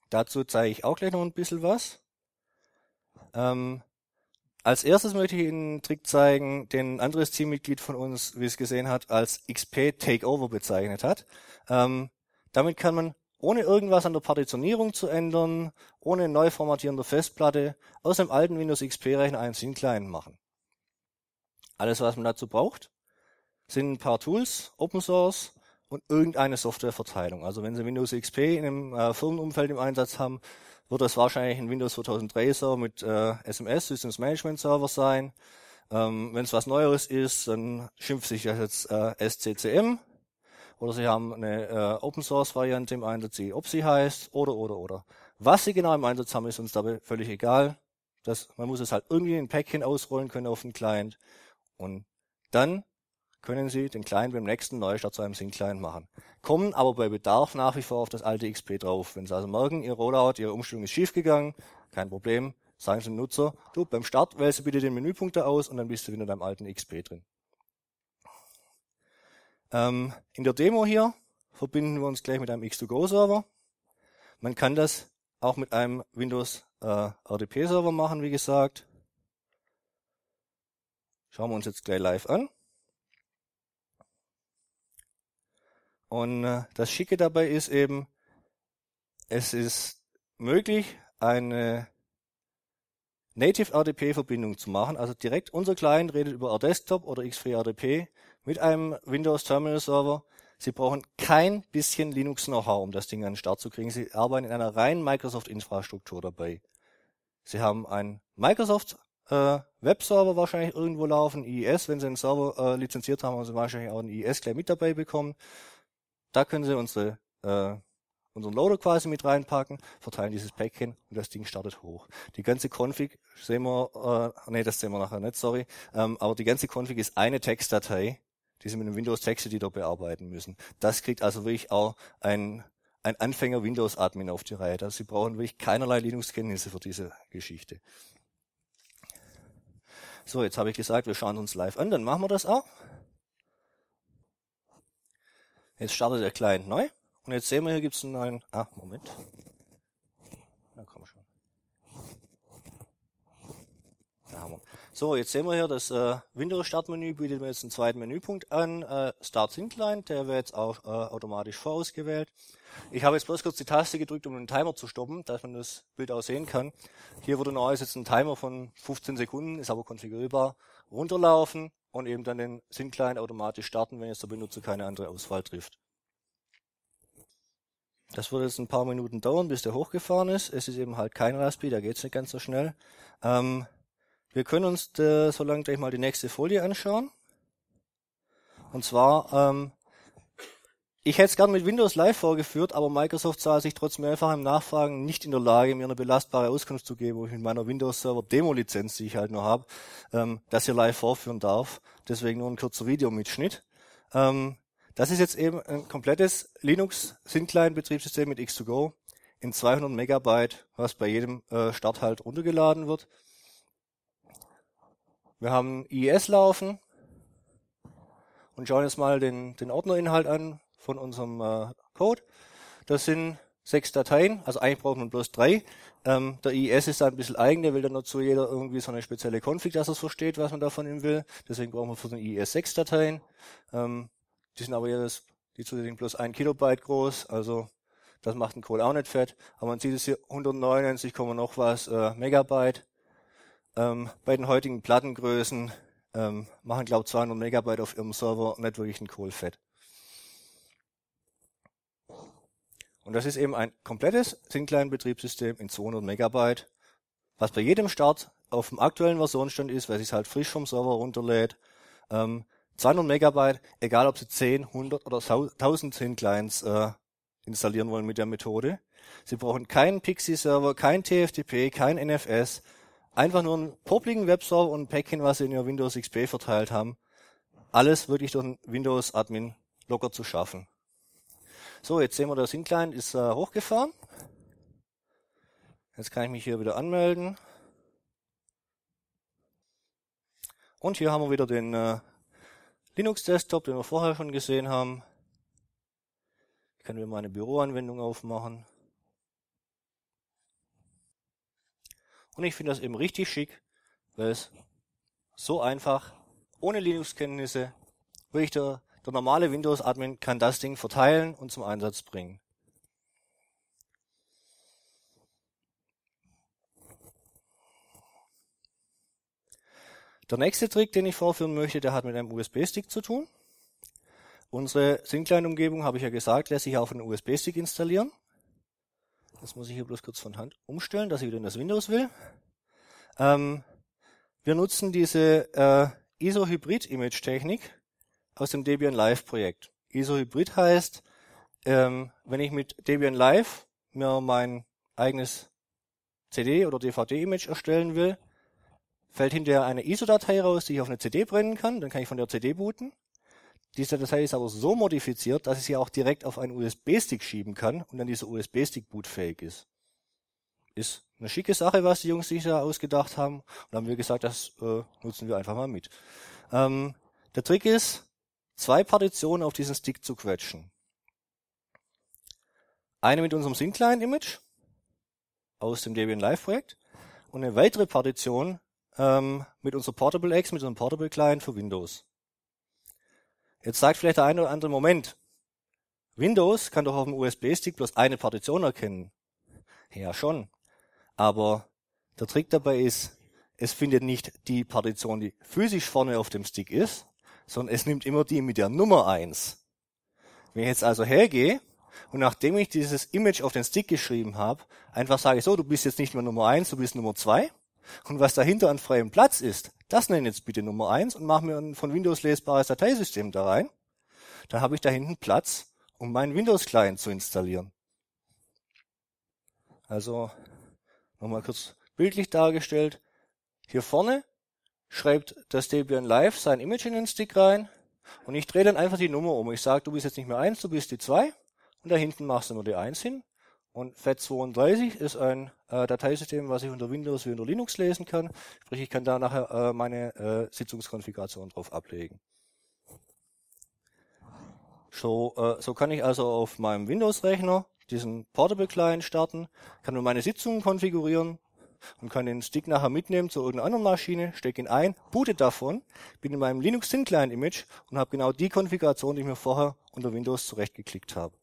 Dazu zeige ich auch gleich noch ein bisschen was. Ähm, als erstes möchte ich Ihnen einen Trick zeigen, den ein anderes Teammitglied von uns, wie es gesehen hat, als XP Takeover bezeichnet hat. Ähm, damit kann man ohne irgendwas an der Partitionierung zu ändern, ohne Neuformatieren der Festplatte, aus dem alten Windows XP-Rechner einen SYN-Client machen. Alles, was man dazu braucht, sind ein paar Tools, Open Source und irgendeine Softwareverteilung. Also wenn Sie Windows XP in einem äh, Firmenumfeld im Einsatz haben, wird das wahrscheinlich ein Windows 2003 Server mit äh, SMS, Systems Management Server sein. Ähm, wenn es was Neueres ist, dann schimpft sich das jetzt äh, SCCM. Oder Sie haben eine äh, Open Source Variante im Einsatz, die OPSI heißt, oder, oder, oder. Was Sie genau im Einsatz haben, ist uns dabei völlig egal. Das, man muss es halt irgendwie in ein Päckchen ausrollen können auf den Client. Und dann können Sie den Client beim nächsten Neustart zu einem Sync-Client machen. Kommen aber bei Bedarf nach wie vor auf das alte XP drauf. Wenn Sie also merken, Ihr Rollout, Ihre Umstellung ist schiefgegangen, kein Problem, sagen Sie dem Nutzer, du, beim Start wählst du bitte den Menüpunkt da aus und dann bist du wieder in deinem alten XP drin. Ähm, in der Demo hier verbinden wir uns gleich mit einem X2Go-Server. Man kann das auch mit einem Windows äh, RDP-Server machen, wie gesagt. Schauen wir uns jetzt gleich live an. Und äh, das Schicke dabei ist eben, es ist möglich, eine Native RDP-Verbindung zu machen. Also direkt unser Client redet über RDesktop oder X-Free RDP mit einem Windows Terminal Server. Sie brauchen kein bisschen Linux Know-how, um das Ding an den Start zu kriegen. Sie arbeiten in einer reinen Microsoft-Infrastruktur dabei. Sie haben einen Microsoft äh, Webserver wahrscheinlich irgendwo laufen, IIS, wenn Sie einen Server äh, lizenziert haben, haben Sie wahrscheinlich auch einen IIS gleich mit dabei bekommen. Da können Sie unsere, äh, unseren Loader quasi mit reinpacken, verteilen dieses Päckchen und das Ding startet hoch. Die ganze Config sehen wir, äh, nee, das sehen wir nachher nicht, sorry, ähm, aber die ganze Config ist eine Textdatei, die Sie mit einem Windows Text Editor bearbeiten müssen. Das kriegt also wirklich auch ein, ein Anfänger Windows Admin auf die Reihe. Also Sie brauchen wirklich keinerlei Linux-Kenntnisse für diese Geschichte. So, jetzt habe ich gesagt, wir schauen uns live an, dann machen wir das auch. Jetzt startet der Client neu. Und jetzt sehen wir, hier gibt es einen neuen, ah, Moment. Na komm schon. Da haben wir. So, jetzt sehen wir hier, das äh, Windows-Startmenü bietet mir jetzt einen zweiten Menüpunkt an, äh, Start Sync Client, der wird jetzt auch äh, automatisch vorausgewählt. Ich habe jetzt bloß kurz die Taste gedrückt, um den Timer zu stoppen, dass man das Bild auch sehen kann. Hier wurde neu jetzt ein Timer von 15 Sekunden, ist aber konfigurierbar, runterlaufen und eben dann den Sync-Client automatisch starten, wenn jetzt der Benutzer keine andere Auswahl trifft. Das wird jetzt ein paar Minuten dauern, bis der hochgefahren ist. Es ist eben halt kein Raspberry, da geht's nicht ganz so schnell. Ähm, wir können uns da, so lange gleich mal die nächste Folie anschauen. Und zwar ähm, ich hätte es gern mit Windows Live vorgeführt, aber Microsoft sah sich trotz mehrfachem Nachfragen nicht in der Lage, mir eine belastbare Auskunft zu geben, wo ich mit meiner Windows Server Demo-Lizenz, die ich halt nur habe, ähm, das hier live vorführen darf. Deswegen nur ein kurzer Videomitschnitt. Ähm, das ist jetzt eben ein komplettes Linux Syncline Betriebssystem mit X2Go in 200 Megabyte, was bei jedem äh, Start halt runtergeladen wird. Wir haben IES laufen und schauen jetzt mal den, den Ordnerinhalt an, von unserem äh, Code. Das sind sechs Dateien, also eigentlich braucht man bloß drei. Ähm, der IIS ist da ein bisschen eigen, der will dann nur zu jeder irgendwie so eine spezielle Config, dass er versteht, was man da von ihm will. Deswegen brauchen wir für den IIS sechs Dateien. Ähm, die sind aber jedes, die zusätzlich bloß ein Kilobyte groß, also das macht den Code auch nicht fett. Aber man sieht es hier 199, noch was äh, Megabyte. Ähm, bei den heutigen Plattengrößen ähm, machen glaube 200 Megabyte auf ihrem Server nicht wirklich einen Kohl fett. Und das ist eben ein komplettes Syncline-Betriebssystem in 200 Megabyte, was bei jedem Start auf dem aktuellen Versionsstand ist, weil es halt frisch vom Server runterlädt. Ähm, 200 Megabyte, egal ob Sie 10, 100 oder 1000 Synclines äh, installieren wollen mit der Methode. Sie brauchen keinen Pixie-Server, kein TFTP, kein NFS, einfach nur einen popligen Webserver und ein Päckchen, was Sie in Ihr Windows XP verteilt haben. Alles wirklich durch einen Windows-Admin locker zu schaffen. So, jetzt sehen wir, der Syncline ist äh, hochgefahren. Jetzt kann ich mich hier wieder anmelden. Und hier haben wir wieder den äh, Linux-Desktop, den wir vorher schon gesehen haben. Ich kann mir meine Büroanwendung aufmachen. Und ich finde das eben richtig schick, weil es so einfach, ohne Linux-Kenntnisse, wirklich der, der normale Windows-Admin kann das Ding verteilen und zum Einsatz bringen. Der nächste Trick, den ich vorführen möchte, der hat mit einem USB-Stick zu tun. Unsere Syncline-Umgebung, habe ich ja gesagt, lässt sich auf einen USB-Stick installieren. Das muss ich hier bloß kurz von Hand umstellen, dass ich wieder in das Windows will. Ähm, wir nutzen diese äh, ISO-Hybrid-Image-Technik aus dem Debian Live-Projekt. ISO-Hybrid heißt, ähm, wenn ich mit Debian Live mir mein eigenes CD- oder DVD-Image erstellen will, fällt hinterher eine ISO-Datei raus, die ich auf eine CD brennen kann. Dann kann ich von der CD booten. Diese Datei ist aber so modifiziert, dass ich sie auch direkt auf einen USB-Stick schieben kann und dann dieser USB-Stick bootfähig ist. Ist eine schicke Sache, was die Jungs sich da ausgedacht haben. Und haben wir gesagt, das äh, nutzen wir einfach mal mit. Ähm, der Trick ist, zwei Partitionen auf diesen Stick zu quetschen. Eine mit unserem Syncline-Image aus dem Debian Live Projekt und eine weitere Partition ähm, mit unserem Portable X, mit unserem Portable Client für Windows. Jetzt sagt vielleicht der eine oder andere Moment, Windows kann doch auf dem USB-Stick bloß eine Partition erkennen. Ja, schon. Aber der Trick dabei ist, es findet nicht die Partition, die physisch vorne auf dem Stick ist, sondern es nimmt immer die mit der Nummer eins. Wenn ich jetzt also hergehe und nachdem ich dieses Image auf den Stick geschrieben habe, einfach sage, so, du bist jetzt nicht mehr Nummer eins, du bist Nummer zwei und was dahinter an freiem Platz ist, das nenne ich jetzt bitte Nummer eins und mache mir ein von Windows lesbares Dateisystem da rein. Dann habe ich da hinten Platz, um meinen Windows-Client zu installieren. Also nochmal kurz bildlich dargestellt. Hier vorne schreibt das Debian Live sein Image in den Stick rein und ich drehe dann einfach die Nummer um. Ich sage, du bist jetzt nicht mehr eins, du bist die zwei und da hinten machst du nur die eins hin und FAT32 ist ein äh, Dateisystem, was ich unter Windows wie unter Linux lesen kann. Sprich, ich kann da nachher äh, meine äh, Sitzungskonfiguration drauf ablegen. So, äh, so kann ich also auf meinem Windows-Rechner diesen Portable Client starten, kann nur meine Sitzungen konfigurieren und kann den Stick nachher mitnehmen zu irgendeiner anderen Maschine, stecke ihn ein, boote davon, bin in meinem Linux Thin Client Image und habe genau die Konfiguration, die ich mir vorher unter Windows zurechtgeklickt habe.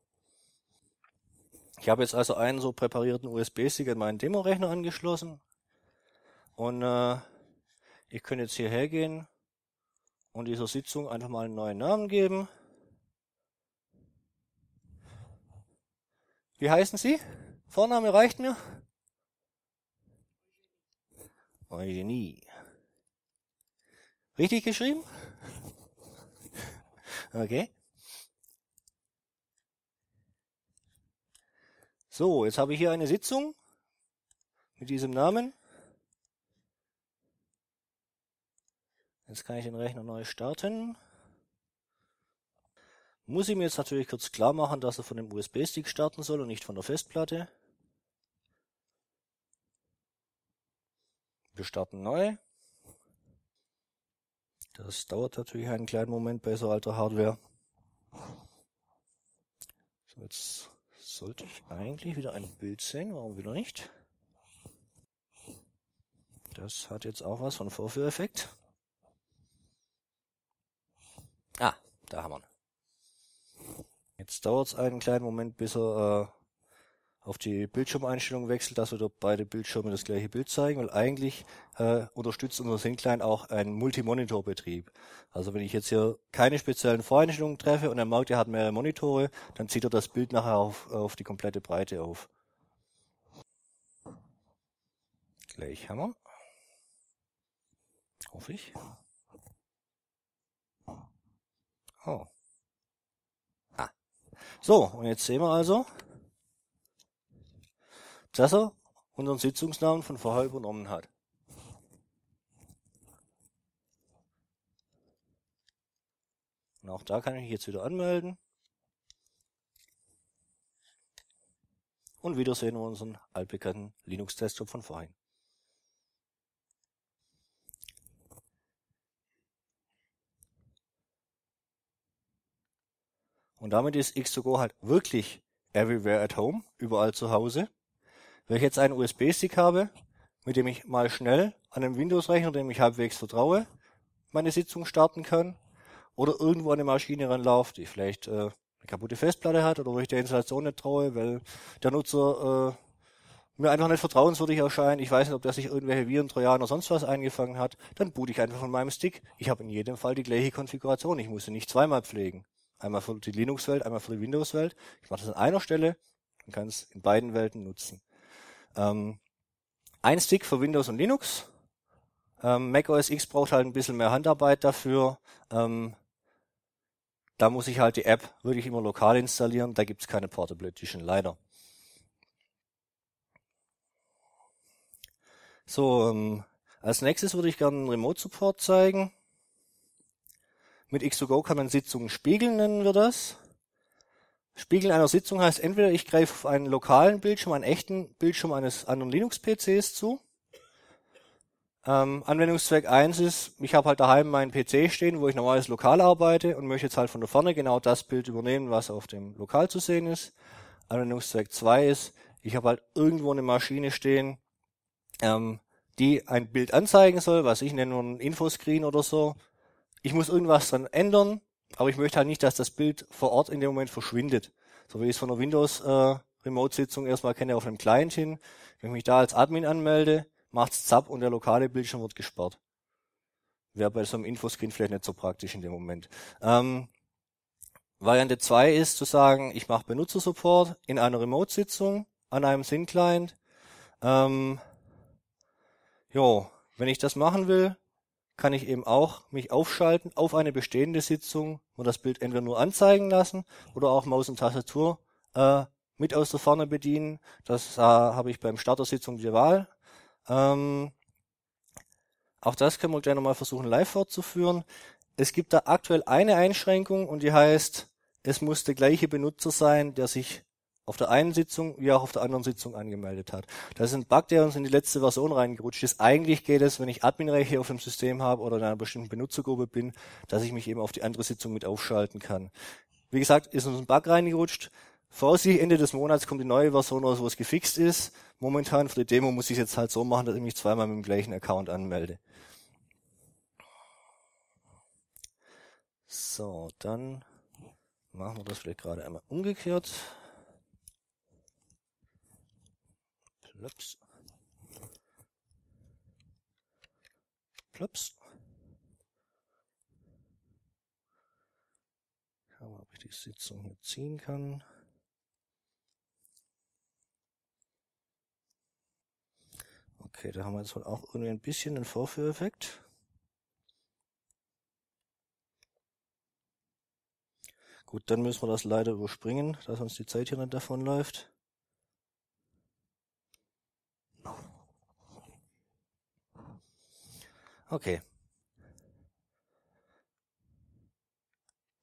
Ich habe jetzt also einen so präparierten USB-Stick an meinen Demo-Rechner angeschlossen. Und äh, ich könnte jetzt hierher gehen und dieser Sitzung einfach mal einen neuen Namen geben. Wie heißen Sie? Vorname reicht mir. Eugenie. Richtig geschrieben? Okay. So, jetzt habe ich hier eine Sitzung mit diesem Namen. Jetzt kann ich den Rechner neu starten. Muss ich mir jetzt natürlich kurz klar machen, dass er von dem USB-Stick starten soll und nicht von der Festplatte. Wir starten neu. Das dauert natürlich einen kleinen Moment bei so alter Hardware. So, jetzt sollte ich eigentlich wieder ein Bild sehen, warum wieder nicht? Das hat jetzt auch was von Vorführeffekt. Ah, da haben wir ihn. Jetzt dauert es einen kleinen Moment, bis er äh, auf die Bildschirmeinstellung wechselt, dass wieder beide Bildschirme das gleiche Bild zeigen, weil eigentlich äh, unterstützt unser Syncline auch einen Multimonitor-Betrieb. Also wenn ich jetzt hier keine speziellen Voreinstellungen treffe und er merkt, er hat mehrere Monitore, dann zieht er das Bild nachher auf, auf die komplette Breite auf. Gleich haben wir. Hoffe ich. Oh. Ah. So, und jetzt sehen wir also, dass er unseren Sitzungsnamen von vorher übernommen hat. Und auch da kann ich mich jetzt wieder anmelden. Und wieder sehen wir unseren altbekannten Linux-Desktop von vorhin. Und damit ist X2Go halt wirklich everywhere at home, überall zu Hause. Wenn ich jetzt einen USB-Stick habe, mit dem ich mal schnell an einem Windows-Rechner, dem ich halbwegs vertraue, meine Sitzung starten kann, oder irgendwo eine Maschine ranlauft, die vielleicht äh, eine kaputte Festplatte hat oder wo ich der Installation nicht traue, weil der Nutzer äh, mir einfach nicht vertrauenswürdig erscheint, ich weiß nicht, ob der sich irgendwelche Viren, Trojaner, sonst was eingefangen hat, dann boot ich einfach von meinem Stick. Ich habe in jedem Fall die gleiche Konfiguration, ich muss sie nicht zweimal pflegen. Einmal für die Linux-Welt, einmal für die Windows-Welt. Ich mache das an einer Stelle und kann es in beiden Welten nutzen. Ähm, ein Stick für Windows und Linux. Ähm, Mac OS X braucht halt ein bisschen mehr Handarbeit dafür. Ähm, da muss ich halt die App wirklich immer lokal installieren. Da gibt's keine Portable Edition, leider. So, ähm, als nächstes würde ich gerne einen Remote Support zeigen. Mit X2Go kann man Sitzungen spiegeln, nennen wir das. Spiegeln einer Sitzung heißt entweder ich greife auf einen lokalen Bildschirm, einen echten Bildschirm eines anderen Linux-PCs zu. Ähm, Anwendungszweck eins ist, ich habe halt daheim meinen PC stehen, wo ich normales lokal arbeite und möchte jetzt halt von der Ferne genau das Bild übernehmen, was auf dem Lokal zu sehen ist. Anwendungszweck zwei ist, ich habe halt irgendwo eine Maschine stehen, ähm, die ein Bild anzeigen soll, was ich nenne ein Infoscreen oder so, ich muss irgendwas dran ändern, aber ich möchte halt nicht, dass das Bild vor Ort in dem Moment verschwindet. So wie ich es von der Windows äh, Remote-Sitzung erstmal kenne auf einem Client hin. Wenn ich mich da als Admin anmelde, macht's zapp und der lokale Bildschirm wird gesperrt. Wäre bei so einem Infoscreen vielleicht nicht so praktisch in dem Moment. Ähm, Variante 2 ist zu sagen, ich mache Benutzersupport in einer Remote-Sitzung an einem Syn-Client. Ähm, jo, wenn ich das machen will, kann ich eben auch mich aufschalten auf eine bestehende Sitzung und das Bild entweder nur anzeigen lassen oder auch Maus und Tastatur äh, mit aus der Ferne bedienen. Das äh, habe ich beim Starter-Sitzung die Wahl. Ähm, auch das können wir gleich nochmal versuchen live fortzuführen. Es gibt da aktuell eine Einschränkung und die heißt, es muss der gleiche Benutzer sein, der sich auf der einen Sitzung wie auch auf der anderen Sitzung angemeldet hat. Das ist ein Bug, der uns in die letzte Version reingerutscht ist. Eigentlich geht es, wenn ich Adminrechte auf dem System habe oder in einer bestimmten Benutzergruppe bin, dass ich mich eben auf die andere Sitzung mit aufschalten kann. Wie gesagt, ist uns ein Bug reingerutscht. Vorsicht, Ende des Monats kommt die neue Version raus, wo es gefixt ist. Momentan für die Demo muss ich es jetzt halt so machen, dass ich mich zweimal mit dem gleichen Account anmelde. So, dann machen wir das vielleicht gerade einmal umgekehrt. Plups. Plups. Schauen wir, ob ich die Sitzung hier ziehen kann. Okay, da haben wir jetzt wohl auch irgendwie ein bisschen einen Vorführeffekt. Gut, dann müssen wir das leider überspringen, dass uns die Zeit hier nicht davonläuft. Okay.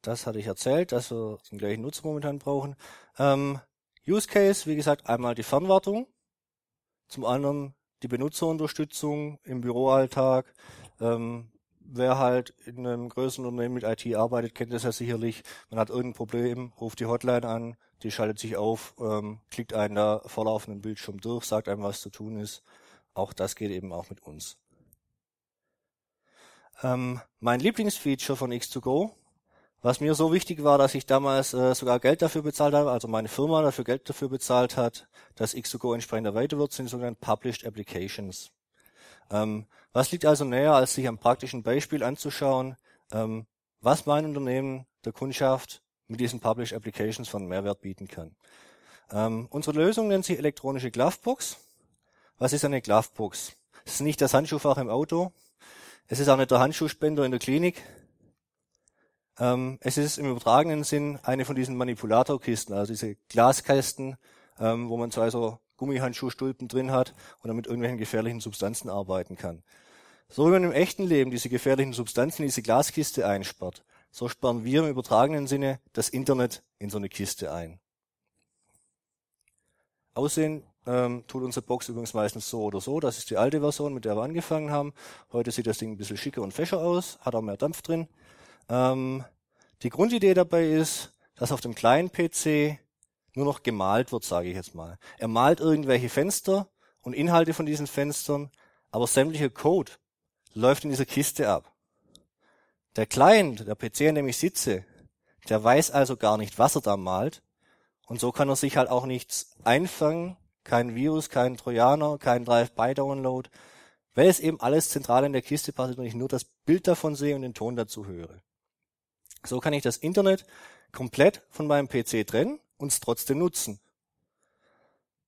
Das hatte ich erzählt, dass wir den gleichen Nutzer momentan brauchen. Ähm, Use Case, wie gesagt, einmal die Fernwartung, zum anderen die Benutzerunterstützung im Büroalltag. Ähm, wer halt in einem größeren Unternehmen mit IT arbeitet, kennt das ja sicherlich. Man hat irgendein Problem, ruft die Hotline an, die schaltet sich auf, ähm, klickt einen da vorlaufenden Bildschirm durch, sagt einem, was zu tun ist. Auch das geht eben auch mit uns. Ähm, mein Lieblingsfeature von X2Go, was mir so wichtig war, dass ich damals äh, sogar Geld dafür bezahlt habe, also meine Firma dafür Geld dafür bezahlt hat, dass X2Go entsprechend erweitert wird, sind die sogenannten Published Applications. Ähm, was liegt also näher, als sich am praktischen Beispiel anzuschauen, ähm, was mein Unternehmen der Kundschaft mit diesen Published Applications von Mehrwert bieten kann. Ähm, unsere Lösung nennt sich elektronische Glovebox. Was ist eine Glovebox? Es ist nicht das Handschuhfach im Auto, es ist auch nicht der Handschuhspender in der Klinik. Ähm, es ist im übertragenen Sinn eine von diesen Manipulatorkisten, also diese Glaskästen, ähm, wo man zwei so Gummihandschuhstulpen drin hat und damit irgendwelchen gefährlichen Substanzen arbeiten kann. So wie man im echten Leben diese gefährlichen Substanzen in diese Glaskiste einsperrt, so sperren wir im übertragenen Sinne das Internet in so eine Kiste ein. Aussehen ähm, tut unsere Box übrigens meistens so oder so. Das ist die alte Version, mit der wir angefangen haben. Heute sieht das Ding ein bisschen schicker und fescher aus, hat auch mehr Dampf drin. Ähm, die Grundidee dabei ist, dass auf dem kleinen PC nur noch gemalt wird, sage ich jetzt mal. Er malt irgendwelche Fenster und Inhalte von diesen Fenstern, aber sämtlicher Code läuft in dieser Kiste ab. Der Client, der PC, an dem ich sitze, der weiß also gar nicht, was er da malt. Und so kann er sich halt auch nichts einfangen, kein Virus, kein Trojaner, kein Drive-by-Download, weil es eben alles zentral in der Kiste passiert und ich nur das Bild davon sehe und den Ton dazu höre. So kann ich das Internet komplett von meinem PC trennen und es trotzdem nutzen.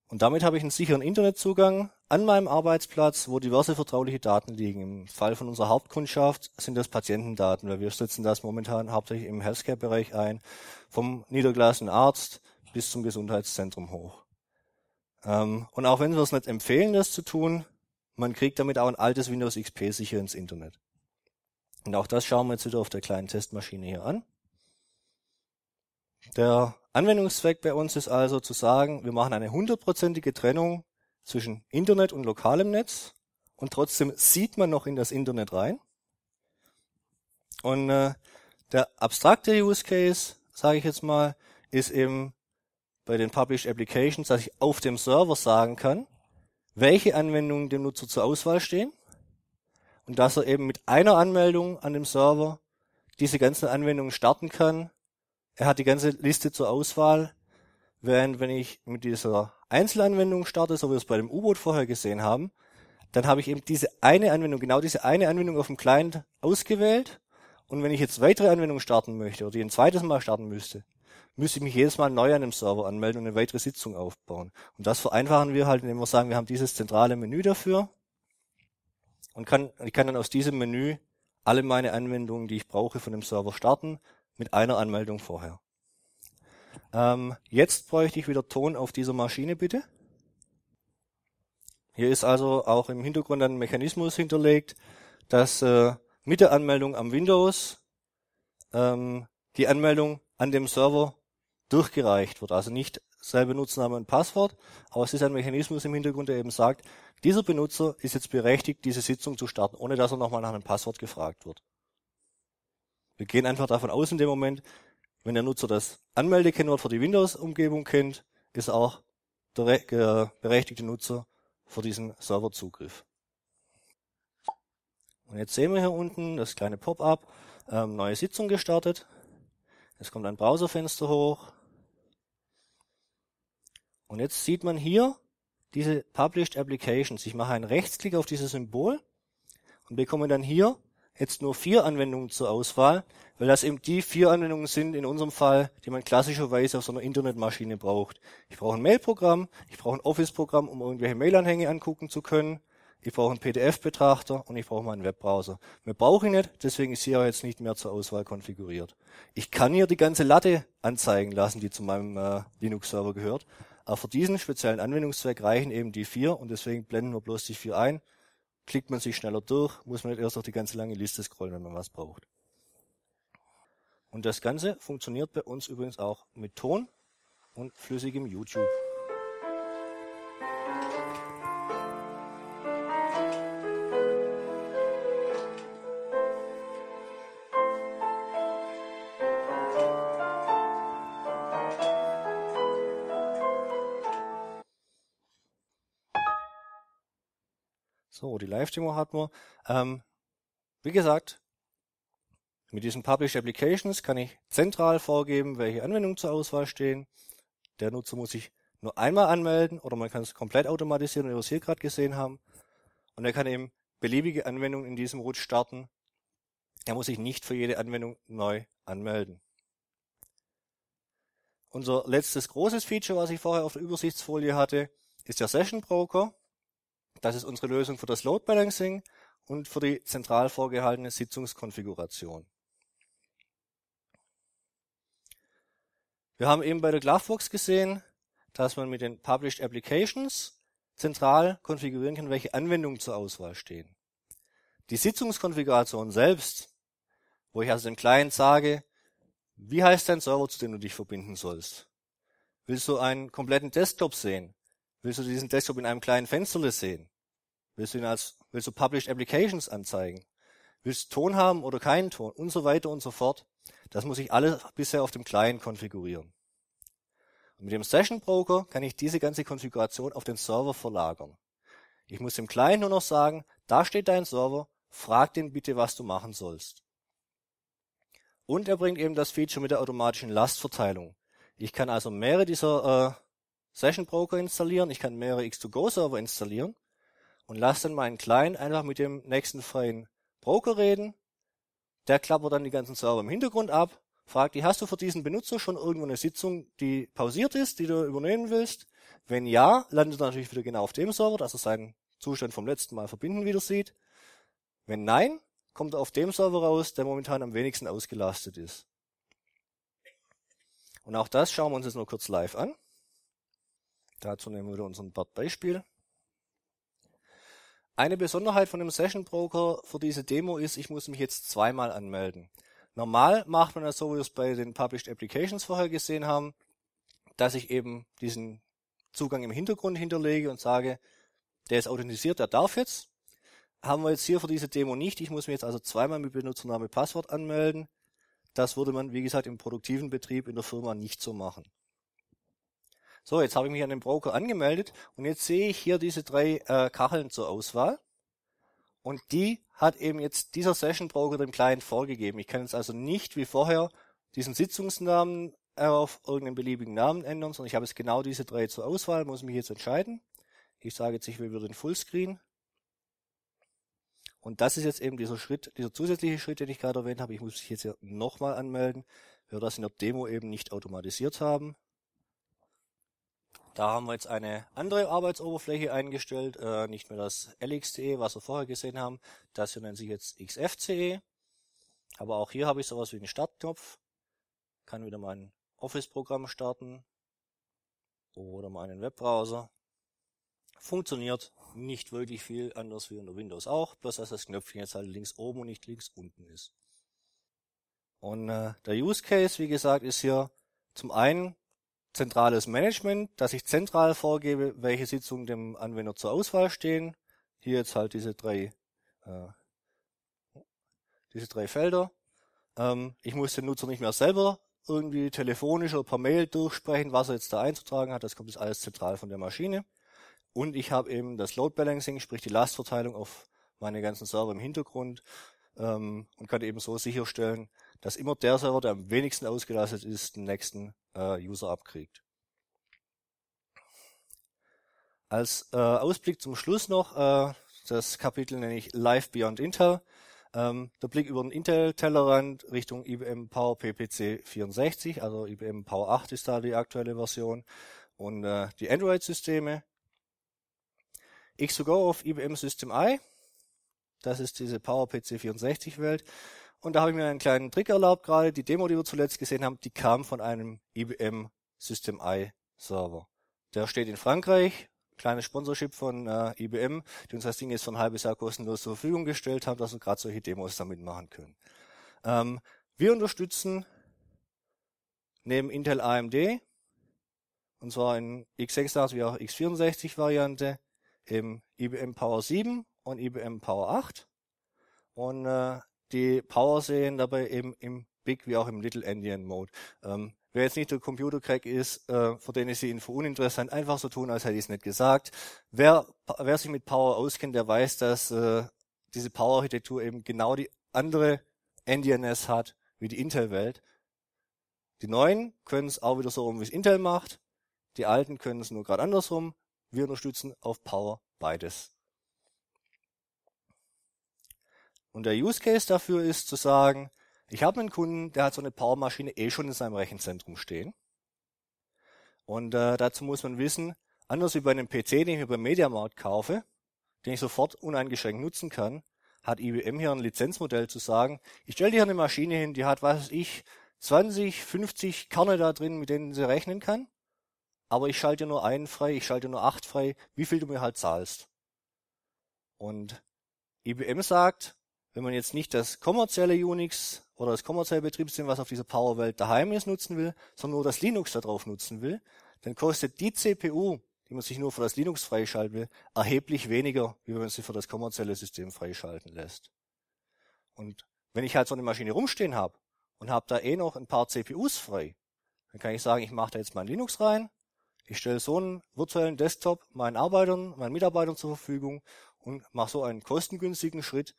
Und damit habe ich einen sicheren Internetzugang an meinem Arbeitsplatz, wo diverse vertrauliche Daten liegen. Im Fall von unserer Hauptkundschaft sind das Patientendaten, weil wir setzen das momentan hauptsächlich im Healthcare-Bereich ein, vom niedergelassenen Arzt bis zum Gesundheitszentrum hoch. Ähm, und auch wenn wir es nicht empfehlen, das zu tun, man kriegt damit auch ein altes Windows XP sicher ins Internet. Und auch das schauen wir jetzt wieder auf der kleinen Testmaschine hier an. Der Anwendungszweck bei uns ist also zu sagen, wir machen eine hundertprozentige Trennung zwischen Internet und lokalem Netz und trotzdem sieht man noch in das Internet rein. Und äh, der abstrakte Use Case, sage ich jetzt mal, ist eben bei den Published Applications, dass ich auf dem Server sagen kann, welche Anwendungen dem Nutzer zur Auswahl stehen und dass er eben mit einer Anmeldung an dem Server diese ganzen Anwendungen starten kann. Er hat die ganze Liste zur Auswahl, während wenn ich mit dieser Einzelanwendung starte, so wie wir es bei dem U-Boot vorher gesehen haben, dann habe ich eben diese eine Anwendung, genau diese eine Anwendung auf dem Client ausgewählt und wenn ich jetzt weitere Anwendungen starten möchte oder die ein zweites Mal starten müsste, müsste ich mich jedes Mal neu an dem Server anmelden und eine weitere Sitzung aufbauen. Und das vereinfachen wir halt, indem wir sagen, wir haben dieses zentrale Menü dafür und kann, ich kann dann aus diesem Menü alle meine Anwendungen, die ich brauche, von dem Server starten, mit einer Anmeldung vorher. Ähm, jetzt bräuchte ich wieder Ton auf dieser Maschine, bitte. Hier ist also auch im Hintergrund ein Mechanismus hinterlegt, dass äh, mit der Anmeldung am Windows ähm, die Anmeldung an dem Server durchgereicht wird. Also nicht selber Benutzername und Passwort, aber es ist ein Mechanismus im Hintergrund, der eben sagt, dieser Benutzer ist jetzt berechtigt, diese Sitzung zu starten, ohne dass er nochmal nach einem Passwort gefragt wird. Wir gehen einfach davon aus in dem Moment, wenn der Nutzer das Anmeldekennwort für die Windows-Umgebung kennt, ist auch der berechtigte Nutzer für diesen Serverzugriff. Und jetzt sehen wir hier unten das kleine Pop-up, ähm, neue Sitzung gestartet. Es kommt ein Browserfenster hoch, und jetzt sieht man hier diese Published Applications. Ich mache einen Rechtsklick auf dieses Symbol und bekomme dann hier jetzt nur vier Anwendungen zur Auswahl, weil das eben die vier Anwendungen sind in unserem Fall, die man klassischerweise auf so einer Internetmaschine braucht. Ich brauche ein Mailprogramm, ich brauche ein Office-Programm, um irgendwelche Mailanhänge angucken zu können, ich brauche einen PDF-Betrachter und ich brauche meinen Webbrowser. Mehr brauche ich nicht, deswegen ist hier jetzt nicht mehr zur Auswahl konfiguriert. Ich kann hier die ganze Latte anzeigen lassen, die zu meinem äh, Linux-Server gehört, aber für diesen speziellen Anwendungszweck reichen eben die vier und deswegen blenden wir bloß die vier ein. Klickt man sich schneller durch, muss man nicht erst durch die ganze lange Liste scrollen, wenn man was braucht. Und das Ganze funktioniert bei uns übrigens auch mit Ton und flüssigem YouTube. Live-Demo hat man. Ähm, wie gesagt, mit diesen Published Applications kann ich zentral vorgeben, welche Anwendungen zur Auswahl stehen. Der Nutzer muss sich nur einmal anmelden oder man kann es komplett automatisieren, wie wir es hier gerade gesehen haben. Und er kann eben beliebige Anwendungen in diesem Rutsch starten. Er muss sich nicht für jede Anwendung neu anmelden. Unser letztes großes Feature, was ich vorher auf der Übersichtsfolie hatte, ist der Session Broker. Das ist unsere Lösung für das Load Balancing und für die zentral vorgehaltene Sitzungskonfiguration. Wir haben eben bei der Glovebox gesehen, dass man mit den Published Applications zentral konfigurieren kann, welche Anwendungen zur Auswahl stehen. Die Sitzungskonfiguration selbst, wo ich also dem Client sage, wie heißt dein Server, zu dem du dich verbinden sollst? Willst du einen kompletten Desktop sehen? Willst du diesen Desktop in einem kleinen Fensterle sehen? Willst du ihn als, willst du Published Applications anzeigen? Willst du Ton haben oder keinen Ton? Und so weiter und so fort. Das muss ich alles bisher auf dem Client konfigurieren. Und mit dem Session Broker kann ich diese ganze Konfiguration auf den Server verlagern. Ich muss dem Client nur noch sagen, da steht dein Server, frag den bitte, was du machen sollst. Und er bringt eben das Feature mit der automatischen Lastverteilung. Ich kann also mehrere dieser äh, Session Broker installieren, ich kann mehrere X2Go-Server installieren und lasse dann meinen Client einfach mit dem nächsten freien Broker reden. Der klappert dann die ganzen Server im Hintergrund ab, fragt die, hast du für diesen Benutzer schon irgendwo eine Sitzung, die pausiert ist, die du übernehmen willst? Wenn ja, landet er natürlich wieder genau auf dem Server, dass er seinen Zustand vom letzten Mal verbinden wieder sieht. Wenn nein, kommt er auf dem Server raus, der momentan am wenigsten ausgelastet ist. Und auch das schauen wir uns jetzt nur kurz live an. Dazu nehmen wir wieder unseren BERT-Beispiel. Eine Besonderheit von dem Session Broker für diese Demo ist, ich muss mich jetzt zweimal anmelden. Normal macht man das so, wie wir es bei den Published Applications vorher gesehen haben, dass ich eben diesen Zugang im Hintergrund hinterlege und sage, der ist authentisiert, der darf jetzt haben wir jetzt hier für diese Demo nicht. Ich muss mich jetzt also zweimal mit Benutzername Passwort anmelden. Das würde man, wie gesagt, im produktiven Betrieb in der Firma nicht so machen. So, jetzt habe ich mich an den Broker angemeldet und jetzt sehe ich hier diese drei äh, Kacheln zur Auswahl. Und die hat eben jetzt dieser Session Broker dem Client vorgegeben. Ich kann jetzt also nicht wie vorher diesen Sitzungsnamen auf irgendeinen beliebigen Namen ändern, sondern ich habe jetzt genau diese drei zur Auswahl, muss mich jetzt entscheiden. Ich sage jetzt, ich will wieder den Fullscreen und das ist jetzt eben dieser Schritt, dieser zusätzliche Schritt, den ich gerade erwähnt habe. Ich muss mich jetzt hier nochmal anmelden, weil wir das in der Demo eben nicht automatisiert haben. Da haben wir jetzt eine andere Arbeitsoberfläche eingestellt, äh, nicht mehr das LXCE, was wir vorher gesehen haben. Das hier nennt sich jetzt XFCE. Aber auch hier habe ich sowas wie einen Startknopf. Kann wieder mein Office-Programm starten oder meinen Webbrowser. Funktioniert nicht wirklich viel anders wie unter Windows auch, bloß dass das Knöpfchen jetzt halt links oben und nicht links unten ist. Und äh, der Use Case, wie gesagt, ist hier zum einen zentrales Management, dass ich zentral vorgebe, welche Sitzungen dem Anwender zur Auswahl stehen. Hier jetzt halt diese drei, äh, diese drei Felder. Ähm, ich muss den Nutzer nicht mehr selber irgendwie telefonisch oder per Mail durchsprechen, was er jetzt da einzutragen hat. Das kommt jetzt alles zentral von der Maschine. Und ich habe eben das Load Balancing, sprich die Lastverteilung auf meine ganzen Server im Hintergrund ähm, und kann eben so sicherstellen, dass immer der Server, der am wenigsten ausgelastet ist, den nächsten äh, User abkriegt. Als äh, Ausblick zum Schluss noch, äh, das Kapitel nenne ich Live Beyond Intel. Ähm, der Blick über den Intel-Tellerrand Richtung IBM Power PPC 64, also IBM Power 8 ist da die aktuelle Version und äh, die Android-Systeme. X2Go auf IBM System I. Das ist diese PowerPC 64 Welt. Und da habe ich mir einen kleinen Trick erlaubt gerade. Die Demo, die wir zuletzt gesehen haben, die kam von einem IBM System I Server. Der steht in Frankreich. Kleines Sponsorship von äh, IBM, die uns das Ding jetzt für ein halbes Jahr kostenlos zur Verfügung gestellt haben, dass wir gerade solche Demos damit machen können. Ähm, wir unterstützen neben Intel AMD, und zwar in x86 wie auch x64 Variante, im IBM Power 7 und IBM Power 8 und äh, die Power sehen dabei eben im Big wie auch im Little Endian Mode. Ähm, wer jetzt nicht der Computercrack ist, äh, für den ist die Info uninteressant, einfach so tun, als hätte ich es nicht gesagt. Wer, wer sich mit Power auskennt, der weiß, dass äh, diese Power-Architektur eben genau die andere NDNS hat wie die Intel-Welt. Die neuen können es auch wieder so rum, wie es Intel macht. Die alten können es nur gerade andersrum. Wir unterstützen auf Power beides. Und der Use Case dafür ist zu sagen, ich habe einen Kunden, der hat so eine Powermaschine eh schon in seinem Rechenzentrum stehen. Und äh, dazu muss man wissen, anders wie bei einem PC, den ich mir beim Mediamarkt kaufe, den ich sofort uneingeschränkt nutzen kann, hat IBM hier ein Lizenzmodell zu sagen, ich stelle dir eine Maschine hin, die hat, weiß ich, 20, 50 Kerne da drin, mit denen sie rechnen kann aber ich schalte nur einen frei, ich schalte nur acht frei, wie viel du mir halt zahlst. Und IBM sagt, wenn man jetzt nicht das kommerzielle Unix oder das kommerzielle Betriebssystem, was auf dieser Powerwelt daheim ist, nutzen will, sondern nur das Linux darauf nutzen will, dann kostet die CPU, die man sich nur für das Linux freischalten will, erheblich weniger, wie wenn man sie für das kommerzielle System freischalten lässt. Und wenn ich halt so eine Maschine rumstehen habe und habe da eh noch ein paar CPUs frei, dann kann ich sagen, ich mache da jetzt mein Linux rein, ich stelle so einen virtuellen Desktop meinen Arbeitern, meinen Mitarbeitern zur Verfügung und mache so einen kostengünstigen Schritt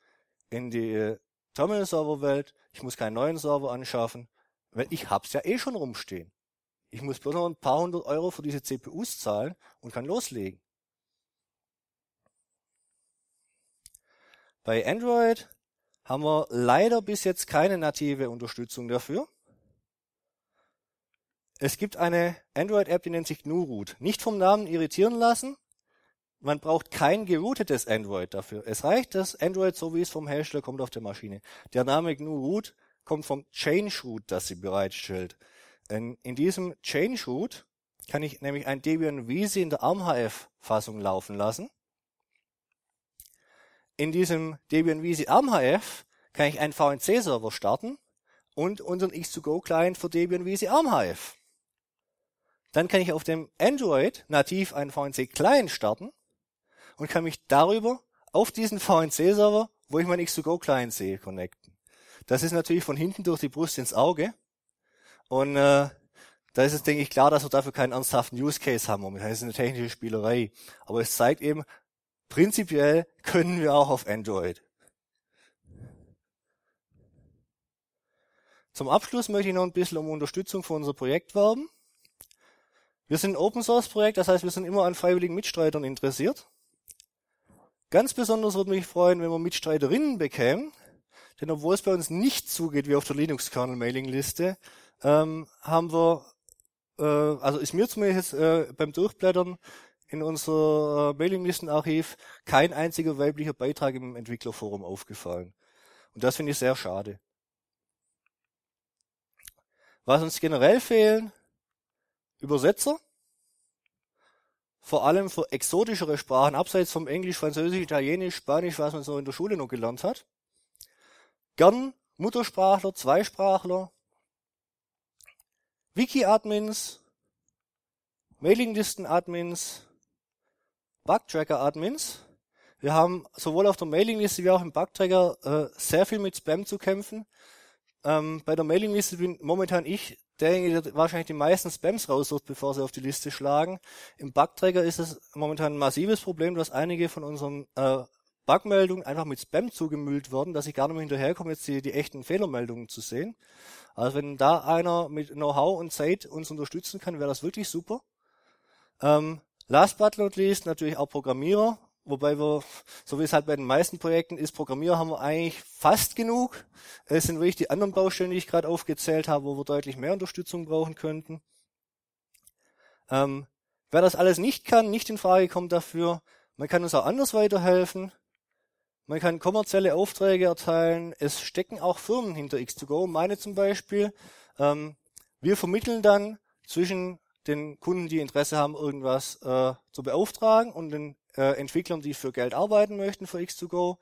in die Terminal-Server-Welt. Ich muss keinen neuen Server anschaffen, weil ich hab's ja eh schon rumstehen. Ich muss bloß noch ein paar hundert Euro für diese CPUs zahlen und kann loslegen. Bei Android haben wir leider bis jetzt keine native Unterstützung dafür. Es gibt eine Android-App, die nennt sich GNU-Root. Nicht vom Namen irritieren lassen. Man braucht kein geroutetes Android dafür. Es reicht, dass Android, so wie es vom Hersteller kommt, auf der Maschine. Der Name GNU-Root kommt vom Change-Root, das sie bereitstellt. In, in diesem Change-Root kann ich nämlich ein Debian VC in der ARMHF-Fassung laufen lassen. In diesem Debian VC ARMHF kann ich einen VNC-Server starten und unseren X2Go-Client für Debian VC ARMHF. Dann kann ich auf dem Android nativ einen VNC-Client starten und kann mich darüber auf diesen VNC-Server, wo ich meinen X2Go-Client sehe, connecten. Das ist natürlich von hinten durch die Brust ins Auge. Und äh, da ist es, denke ich, klar, dass wir dafür keinen ernsthaften Use Case haben. Das ist eine technische Spielerei. Aber es zeigt eben, prinzipiell können wir auch auf Android. Zum Abschluss möchte ich noch ein bisschen um Unterstützung für unser Projekt werben. Wir sind ein Open Source Projekt, das heißt, wir sind immer an freiwilligen Mitstreitern interessiert. Ganz besonders würde mich freuen, wenn wir Mitstreiterinnen bekämen, denn obwohl es bei uns nicht zugeht wie auf der Linux Kernel Mailing Liste, ähm, haben wir, äh, also ist mir zumindest äh, beim Durchblättern in unser äh, Mailinglistenarchiv kein einziger weiblicher Beitrag im Entwicklerforum aufgefallen. Und das finde ich sehr schade. Was uns generell fehlen, Übersetzer, vor allem für exotischere Sprachen, abseits vom Englisch, Französisch, Italienisch, Spanisch, was man so in der Schule noch gelernt hat. Gern Muttersprachler, Zweisprachler, Wiki-Admins, Mailinglisten-Admins, Bugtracker-Admins. Wir haben sowohl auf der Mailingliste wie auch im Bugtracker äh, sehr viel mit Spam zu kämpfen. Ähm, bei der Mailingliste bin momentan ich derjenige, der wahrscheinlich die meisten Spams raussucht, bevor sie auf die Liste schlagen. Im Bugträger ist es momentan ein massives Problem, dass einige von unseren äh, Bugmeldungen einfach mit Spam zugemüllt werden, dass ich gar nicht mehr hinterherkomme, jetzt die, die echten Fehlermeldungen zu sehen. Also wenn da einer mit Know-how und Zeit uns unterstützen kann, wäre das wirklich super. Ähm, last but not least natürlich auch Programmierer. Wobei wir, so wie es halt bei den meisten Projekten ist, Programmierer haben wir eigentlich fast genug. Es sind wirklich die anderen Baustellen, die ich gerade aufgezählt habe, wo wir deutlich mehr Unterstützung brauchen könnten. Ähm, wer das alles nicht kann, nicht in Frage kommt dafür, man kann uns auch anders weiterhelfen. Man kann kommerzielle Aufträge erteilen. Es stecken auch Firmen hinter X2Go, meine zum Beispiel. Ähm, wir vermitteln dann zwischen den Kunden, die Interesse haben, irgendwas äh, zu beauftragen und den äh, Entwicklern, die für Geld arbeiten möchten für X2Go,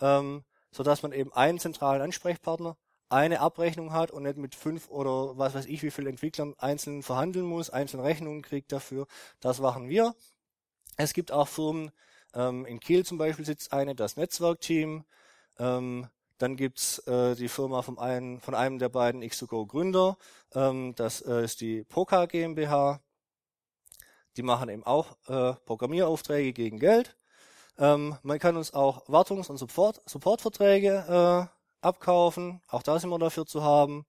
ähm, so dass man eben einen zentralen Ansprechpartner, eine Abrechnung hat und nicht mit fünf oder was weiß ich wie viele Entwicklern einzeln verhandeln muss, einzelne Rechnungen kriegt dafür. Das machen wir. Es gibt auch Firmen, ähm, in Kiel zum Beispiel sitzt eine, das Netzwerkteam. Ähm, dann gibt's äh, die Firma von einem, von einem der beiden X2Go Gründer. Ähm, das äh, ist die Poka GmbH. Die machen eben auch äh, Programmieraufträge gegen Geld. Ähm, man kann uns auch Wartungs- und Support, Supportverträge äh, abkaufen. Auch da sind wir dafür zu haben.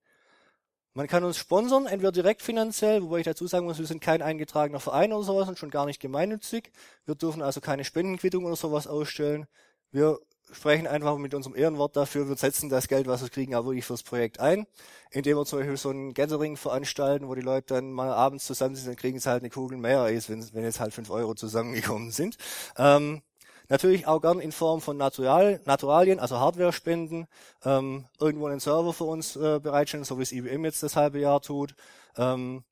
Man kann uns sponsern, entweder direkt finanziell, wobei ich dazu sagen muss, wir sind kein eingetragener Verein oder sowas und schon gar nicht gemeinnützig. Wir dürfen also keine Spendenquittung oder sowas ausstellen. Wir sprechen einfach mit unserem Ehrenwort dafür, wir setzen das Geld, was wir kriegen, auch wirklich fürs Projekt ein, indem wir zum Beispiel so ein Gathering veranstalten, wo die Leute dann mal abends zusammen sind, dann kriegen sie halt eine Kugel mehr wenn, wenn jetzt halt fünf Euro zusammengekommen sind. Ähm, natürlich auch gern in Form von Natural, Naturalien, also Hardware-Spenden, ähm, irgendwo einen Server für uns äh, bereitstellen, so wie es IBM jetzt das halbe Jahr tut. Ähm,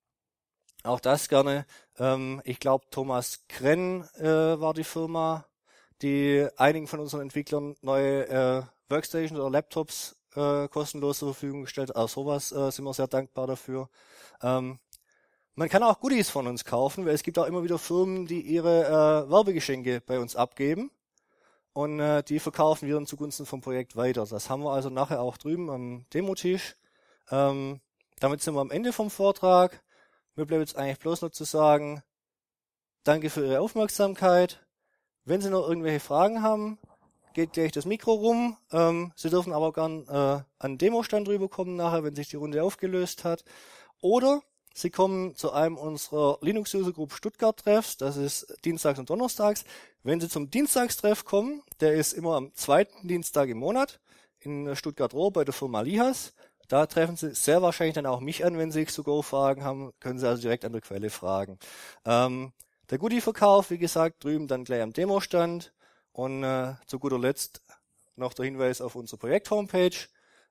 auch das gerne. Ähm, ich glaube, Thomas Krenn äh, war die Firma, die einigen von unseren Entwicklern neue äh, Workstations oder Laptops äh, kostenlos zur Verfügung gestellt. Auch sowas äh, sind wir sehr dankbar dafür. Ähm, man kann auch Goodies von uns kaufen, weil es gibt auch immer wieder Firmen, die ihre äh, Werbegeschenke bei uns abgeben. Und äh, die verkaufen wir dann zugunsten vom Projekt weiter. Das haben wir also nachher auch drüben am Demotisch. Ähm, damit sind wir am Ende vom Vortrag. Mir bleibt jetzt eigentlich bloß noch zu sagen, danke für Ihre Aufmerksamkeit. Wenn Sie noch irgendwelche Fragen haben, geht gleich das Mikro rum. Ähm, Sie dürfen aber gern äh, an den Demostand rüberkommen nachher, wenn sich die Runde aufgelöst hat. Oder Sie kommen zu einem unserer Linux User Group Stuttgart Treffs. Das ist dienstags und donnerstags. Wenn Sie zum Dienstagstreff kommen, der ist immer am zweiten Dienstag im Monat in Stuttgart-Rohr bei der Firma Lihas. Da treffen Sie sehr wahrscheinlich dann auch mich an, wenn Sie sogar Fragen haben, können Sie also direkt an der Quelle fragen. Ähm, der Goodie-Verkauf, wie gesagt, drüben dann gleich am Demostand. Und äh, zu guter Letzt noch der Hinweis auf unsere Projekt-Homepage.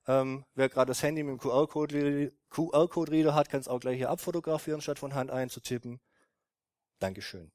Ähm, wer gerade das Handy mit dem QR-Code-Reader QR hat, kann es auch gleich hier abfotografieren, statt von Hand einzutippen. Dankeschön.